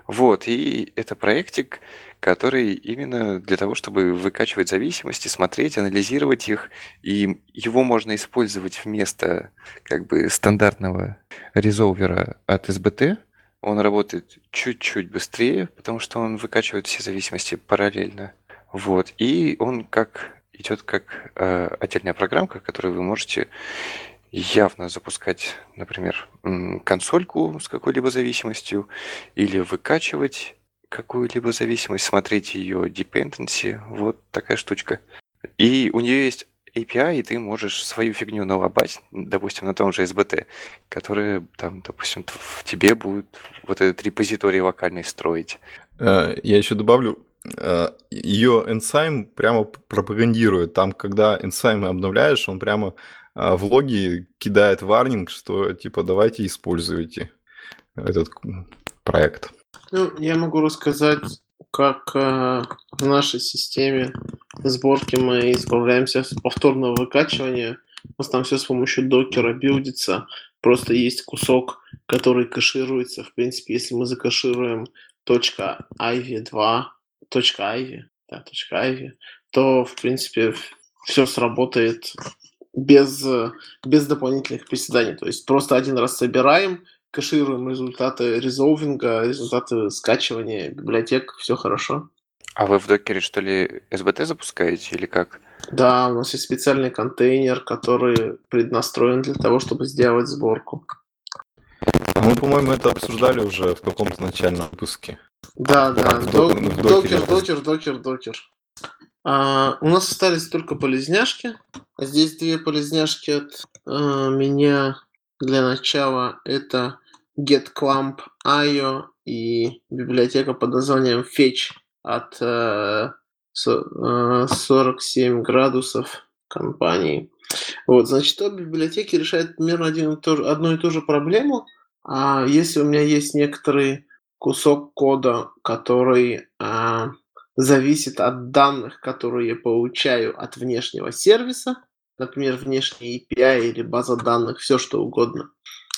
Speaker 3: Вот, и это проектик, который именно для того, чтобы выкачивать зависимости, смотреть, анализировать их, и его можно использовать вместо как бы стандартного резолвера от SBT. Он работает чуть-чуть быстрее, потому что он выкачивает все зависимости параллельно. Вот, и он как идет как э, отдельная программка, которую вы можете явно запускать, например, консольку с какой-либо зависимостью или выкачивать какую-либо зависимость, смотреть ее dependency, вот такая штучка. И у нее есть API, и ты можешь свою фигню налобать, допустим, на том же SBT, которая там, допустим, в тебе будет вот этот репозиторий локальный строить.
Speaker 4: Э, я еще добавлю, ее энсайм прямо пропагандирует. Там, когда энсаймы обновляешь, он прямо э, в логи кидает варнинг, что типа давайте используйте этот проект.
Speaker 1: Ну, я могу рассказать, как э, в нашей системе сборки мы избавляемся от повторного выкачивания. У нас там все с помощью докера билдится. Просто есть кусок, который кэшируется. В принципе, если мы закэшируем .iv2 .ivy, да, .ivy, то, в принципе, все сработает без, без дополнительных приседаний. То есть просто один раз собираем, кэшируем результаты резолвинга, результаты скачивания библиотек, все хорошо.
Speaker 3: А вы в докере, что ли, SBT запускаете или как?
Speaker 1: Да, у нас есть специальный контейнер, который преднастроен для того, чтобы сделать сборку.
Speaker 4: Мы, по-моему, это обсуждали уже в каком-то начальном выпуске.
Speaker 1: Да, да, докер, докер, докер, докер. А, у нас остались только полезняшки. Здесь две полезняшки от а, меня для начала. Это getclamp.io и библиотека под названием fetch от а, 47 градусов компании. Вот, значит, обе библиотеки решают примерно один то одну и ту же проблему. А если у меня есть некоторый кусок кода, который а, зависит от данных, которые я получаю от внешнего сервиса, например, внешний API или база данных, все что угодно,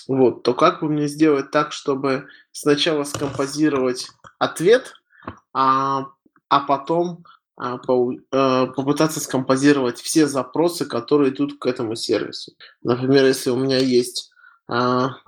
Speaker 1: вот, то как бы мне сделать так, чтобы сначала скомпозировать ответ, а, а потом а, по, а, попытаться скомпозировать все запросы, которые идут к этому сервису. Например, если у меня есть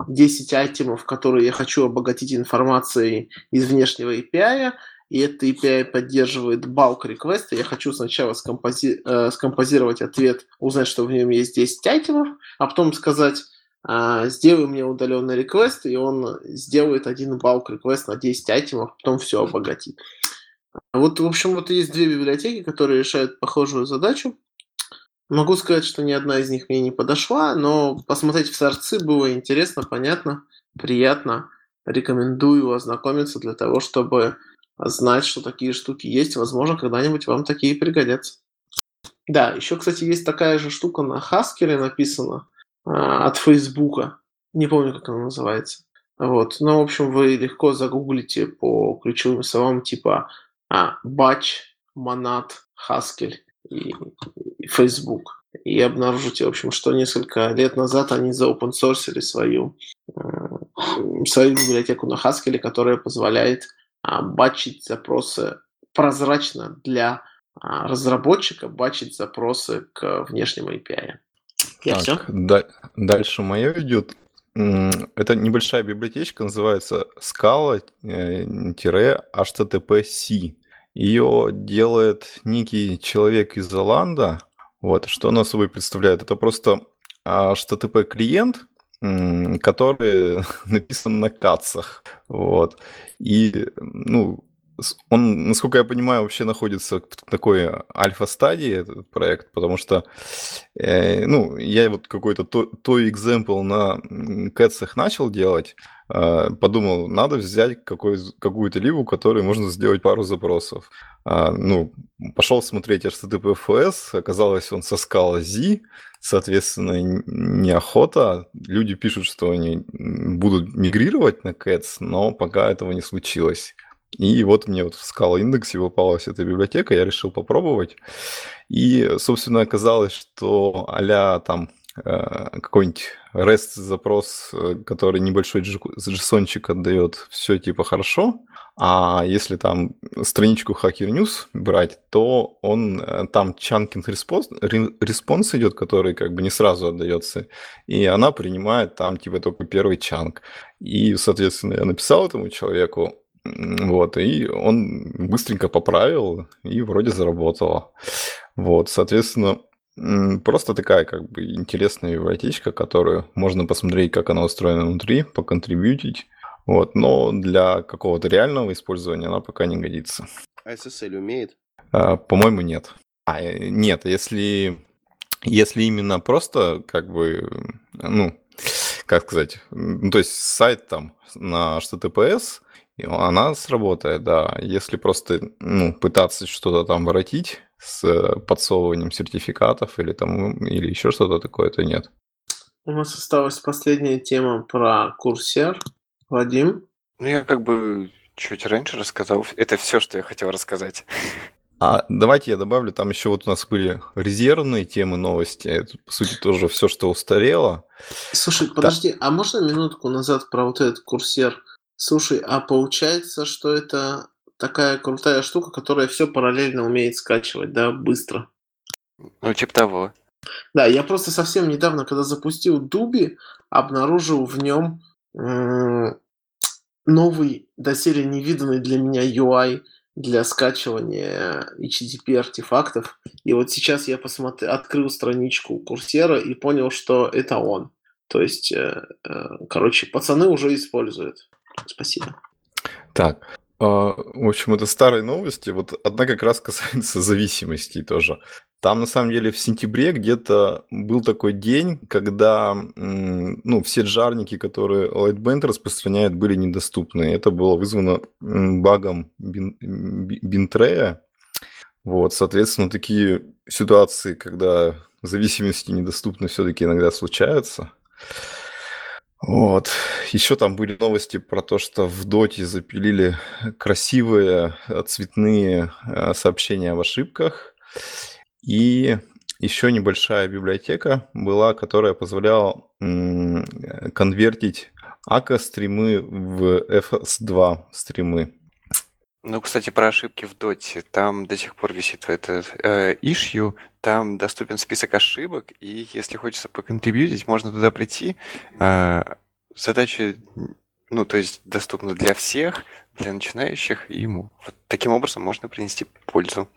Speaker 1: 10 айтемов, которые я хочу обогатить информацией из внешнего API, и это API поддерживает request, я хочу сначала скомпози- э, скомпозировать ответ, узнать, что в нем есть 10 айтемов, а потом сказать, э, сделай мне удаленный request, и он сделает один request на 10 айтемов, потом все обогатит. Вот, в общем, вот есть две библиотеки, которые решают похожую задачу. Могу сказать, что ни одна из них мне не подошла, но посмотреть в сорцы было интересно, понятно, приятно. Рекомендую ознакомиться для того, чтобы знать, что такие штуки есть. Возможно, когда-нибудь вам такие пригодятся. Да, еще, кстати, есть такая же штука на Haskell написана а, от Фейсбука. Не помню, как она называется. Вот. Но, в общем, вы легко загуглите по ключевым словам типа а, Батч, Монат, и, и Facebook. И обнаружите, в общем, что несколько лет назад они заопенсорсили свою, э, свою библиотеку на Haskell, которая позволяет а, бачить запросы прозрачно для а, разработчика, бачить запросы к внешнему API.
Speaker 4: Я так, все? Да, дальше мое идет. Это небольшая библиотечка, называется scala-http-c. Ее делает некий человек из Золанда. Вот, что она собой представляет? Это просто HTTP-клиент, который написан на кацах. Вот. И, ну, он, насколько я понимаю, вообще находится в такой альфа-стадии, этот проект, потому что, э, ну, я вот какой-то то, то example на кэтсах начал делать, подумал, надо взять какой, какую-то либу, которой можно сделать пару запросов. Э, ну, пошел смотреть HTTPFS, оказалось, он со скала Z, соответственно, неохота. Люди пишут, что они будут мигрировать на Cats, но пока этого не случилось. И вот мне вот в Scala индексе попалась эта библиотека, я решил попробовать. И, собственно, оказалось, что а там какой-нибудь REST-запрос, э, который небольшой JSON-чик отдает, все типа хорошо. А если там страничку Hacker News брать, то он э, там chunking response идет, который как бы не сразу отдается, и она принимает там типа только первый чанк. И, соответственно, я написал этому человеку, вот, и он быстренько поправил, и вроде заработало. Вот, соответственно, просто такая как бы интересная библиотечка, которую можно посмотреть, как она устроена внутри, поконтрибьютить. Вот, но для какого-то реального использования она пока не годится.
Speaker 2: А SSL умеет?
Speaker 4: А, по-моему, нет. А, э, нет, если, если именно просто как бы, ну, как сказать, ну, то есть сайт там на HTTPS, она сработает, да. Если просто ну, пытаться что-то там воротить с э, подсовыванием сертификатов или там или еще что-то такое, то нет.
Speaker 1: У нас осталась последняя тема про курсер. Вадим?
Speaker 3: Ну, я как бы чуть раньше рассказал. Это все, что я хотел рассказать.
Speaker 4: А давайте я добавлю, там еще вот у нас были резервные темы новости. Это, по сути, тоже все, что устарело.
Speaker 1: Слушай, подожди, да. а можно минутку назад про вот этот курсер? Слушай, а получается, что это такая крутая штука, которая все параллельно умеет скачивать, да, быстро.
Speaker 3: Ну, типа того.
Speaker 1: Да, я просто совсем недавно, когда запустил Дуби, обнаружил в нем новый, доселе невиданный для меня UI для скачивания HTTP артефактов. И вот сейчас я посмотрел, открыл страничку курсера и понял, что это он. То есть, э, э, короче, пацаны уже используют. Спасибо.
Speaker 4: Так, в общем, это старые новости. Вот одна как раз касается зависимостей тоже. Там, на самом деле, в сентябре где-то был такой день, когда ну, все джарники, которые Lightband распространяет, были недоступны. Это было вызвано багом Бинтрея. Вот, соответственно, такие ситуации, когда зависимости недоступны, все-таки иногда случаются. Вот. Еще там были новости про то, что в Доте запилили красивые э, цветные э, сообщения об ошибках. И еще небольшая библиотека была, которая позволяла конвертить АКА-стримы в FS2 стримы.
Speaker 3: Ну, кстати, про ошибки в доте. Там до сих пор висит этот э, issue, там доступен список ошибок, и если хочется поконтрибьютить, можно туда прийти. Э, задача, ну, то есть доступна для всех, для начинающих, и ему. Вот таким образом можно принести пользу.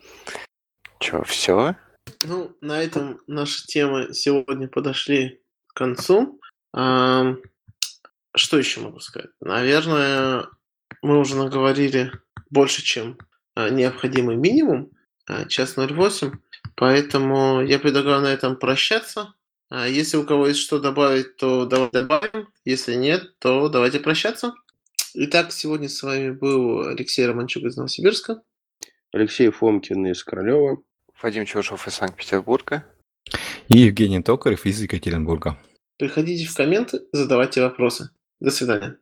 Speaker 3: Че, все?
Speaker 1: Ну, на этом наши темы сегодня подошли к концу. А, что еще могу сказать? Наверное, мы уже наговорили больше, чем а, необходимый минимум, а, час 08, поэтому я предлагаю на этом прощаться. А, если у кого есть что добавить, то давайте добавим. Если нет, то давайте прощаться. Итак, сегодня с вами был Алексей Романчук из Новосибирска.
Speaker 2: Алексей Фомкин из Королева.
Speaker 3: Вадим Чушев из Санкт-Петербурга.
Speaker 4: И Евгений Токарев из Екатеринбурга.
Speaker 1: Приходите в комменты, задавайте вопросы. До свидания.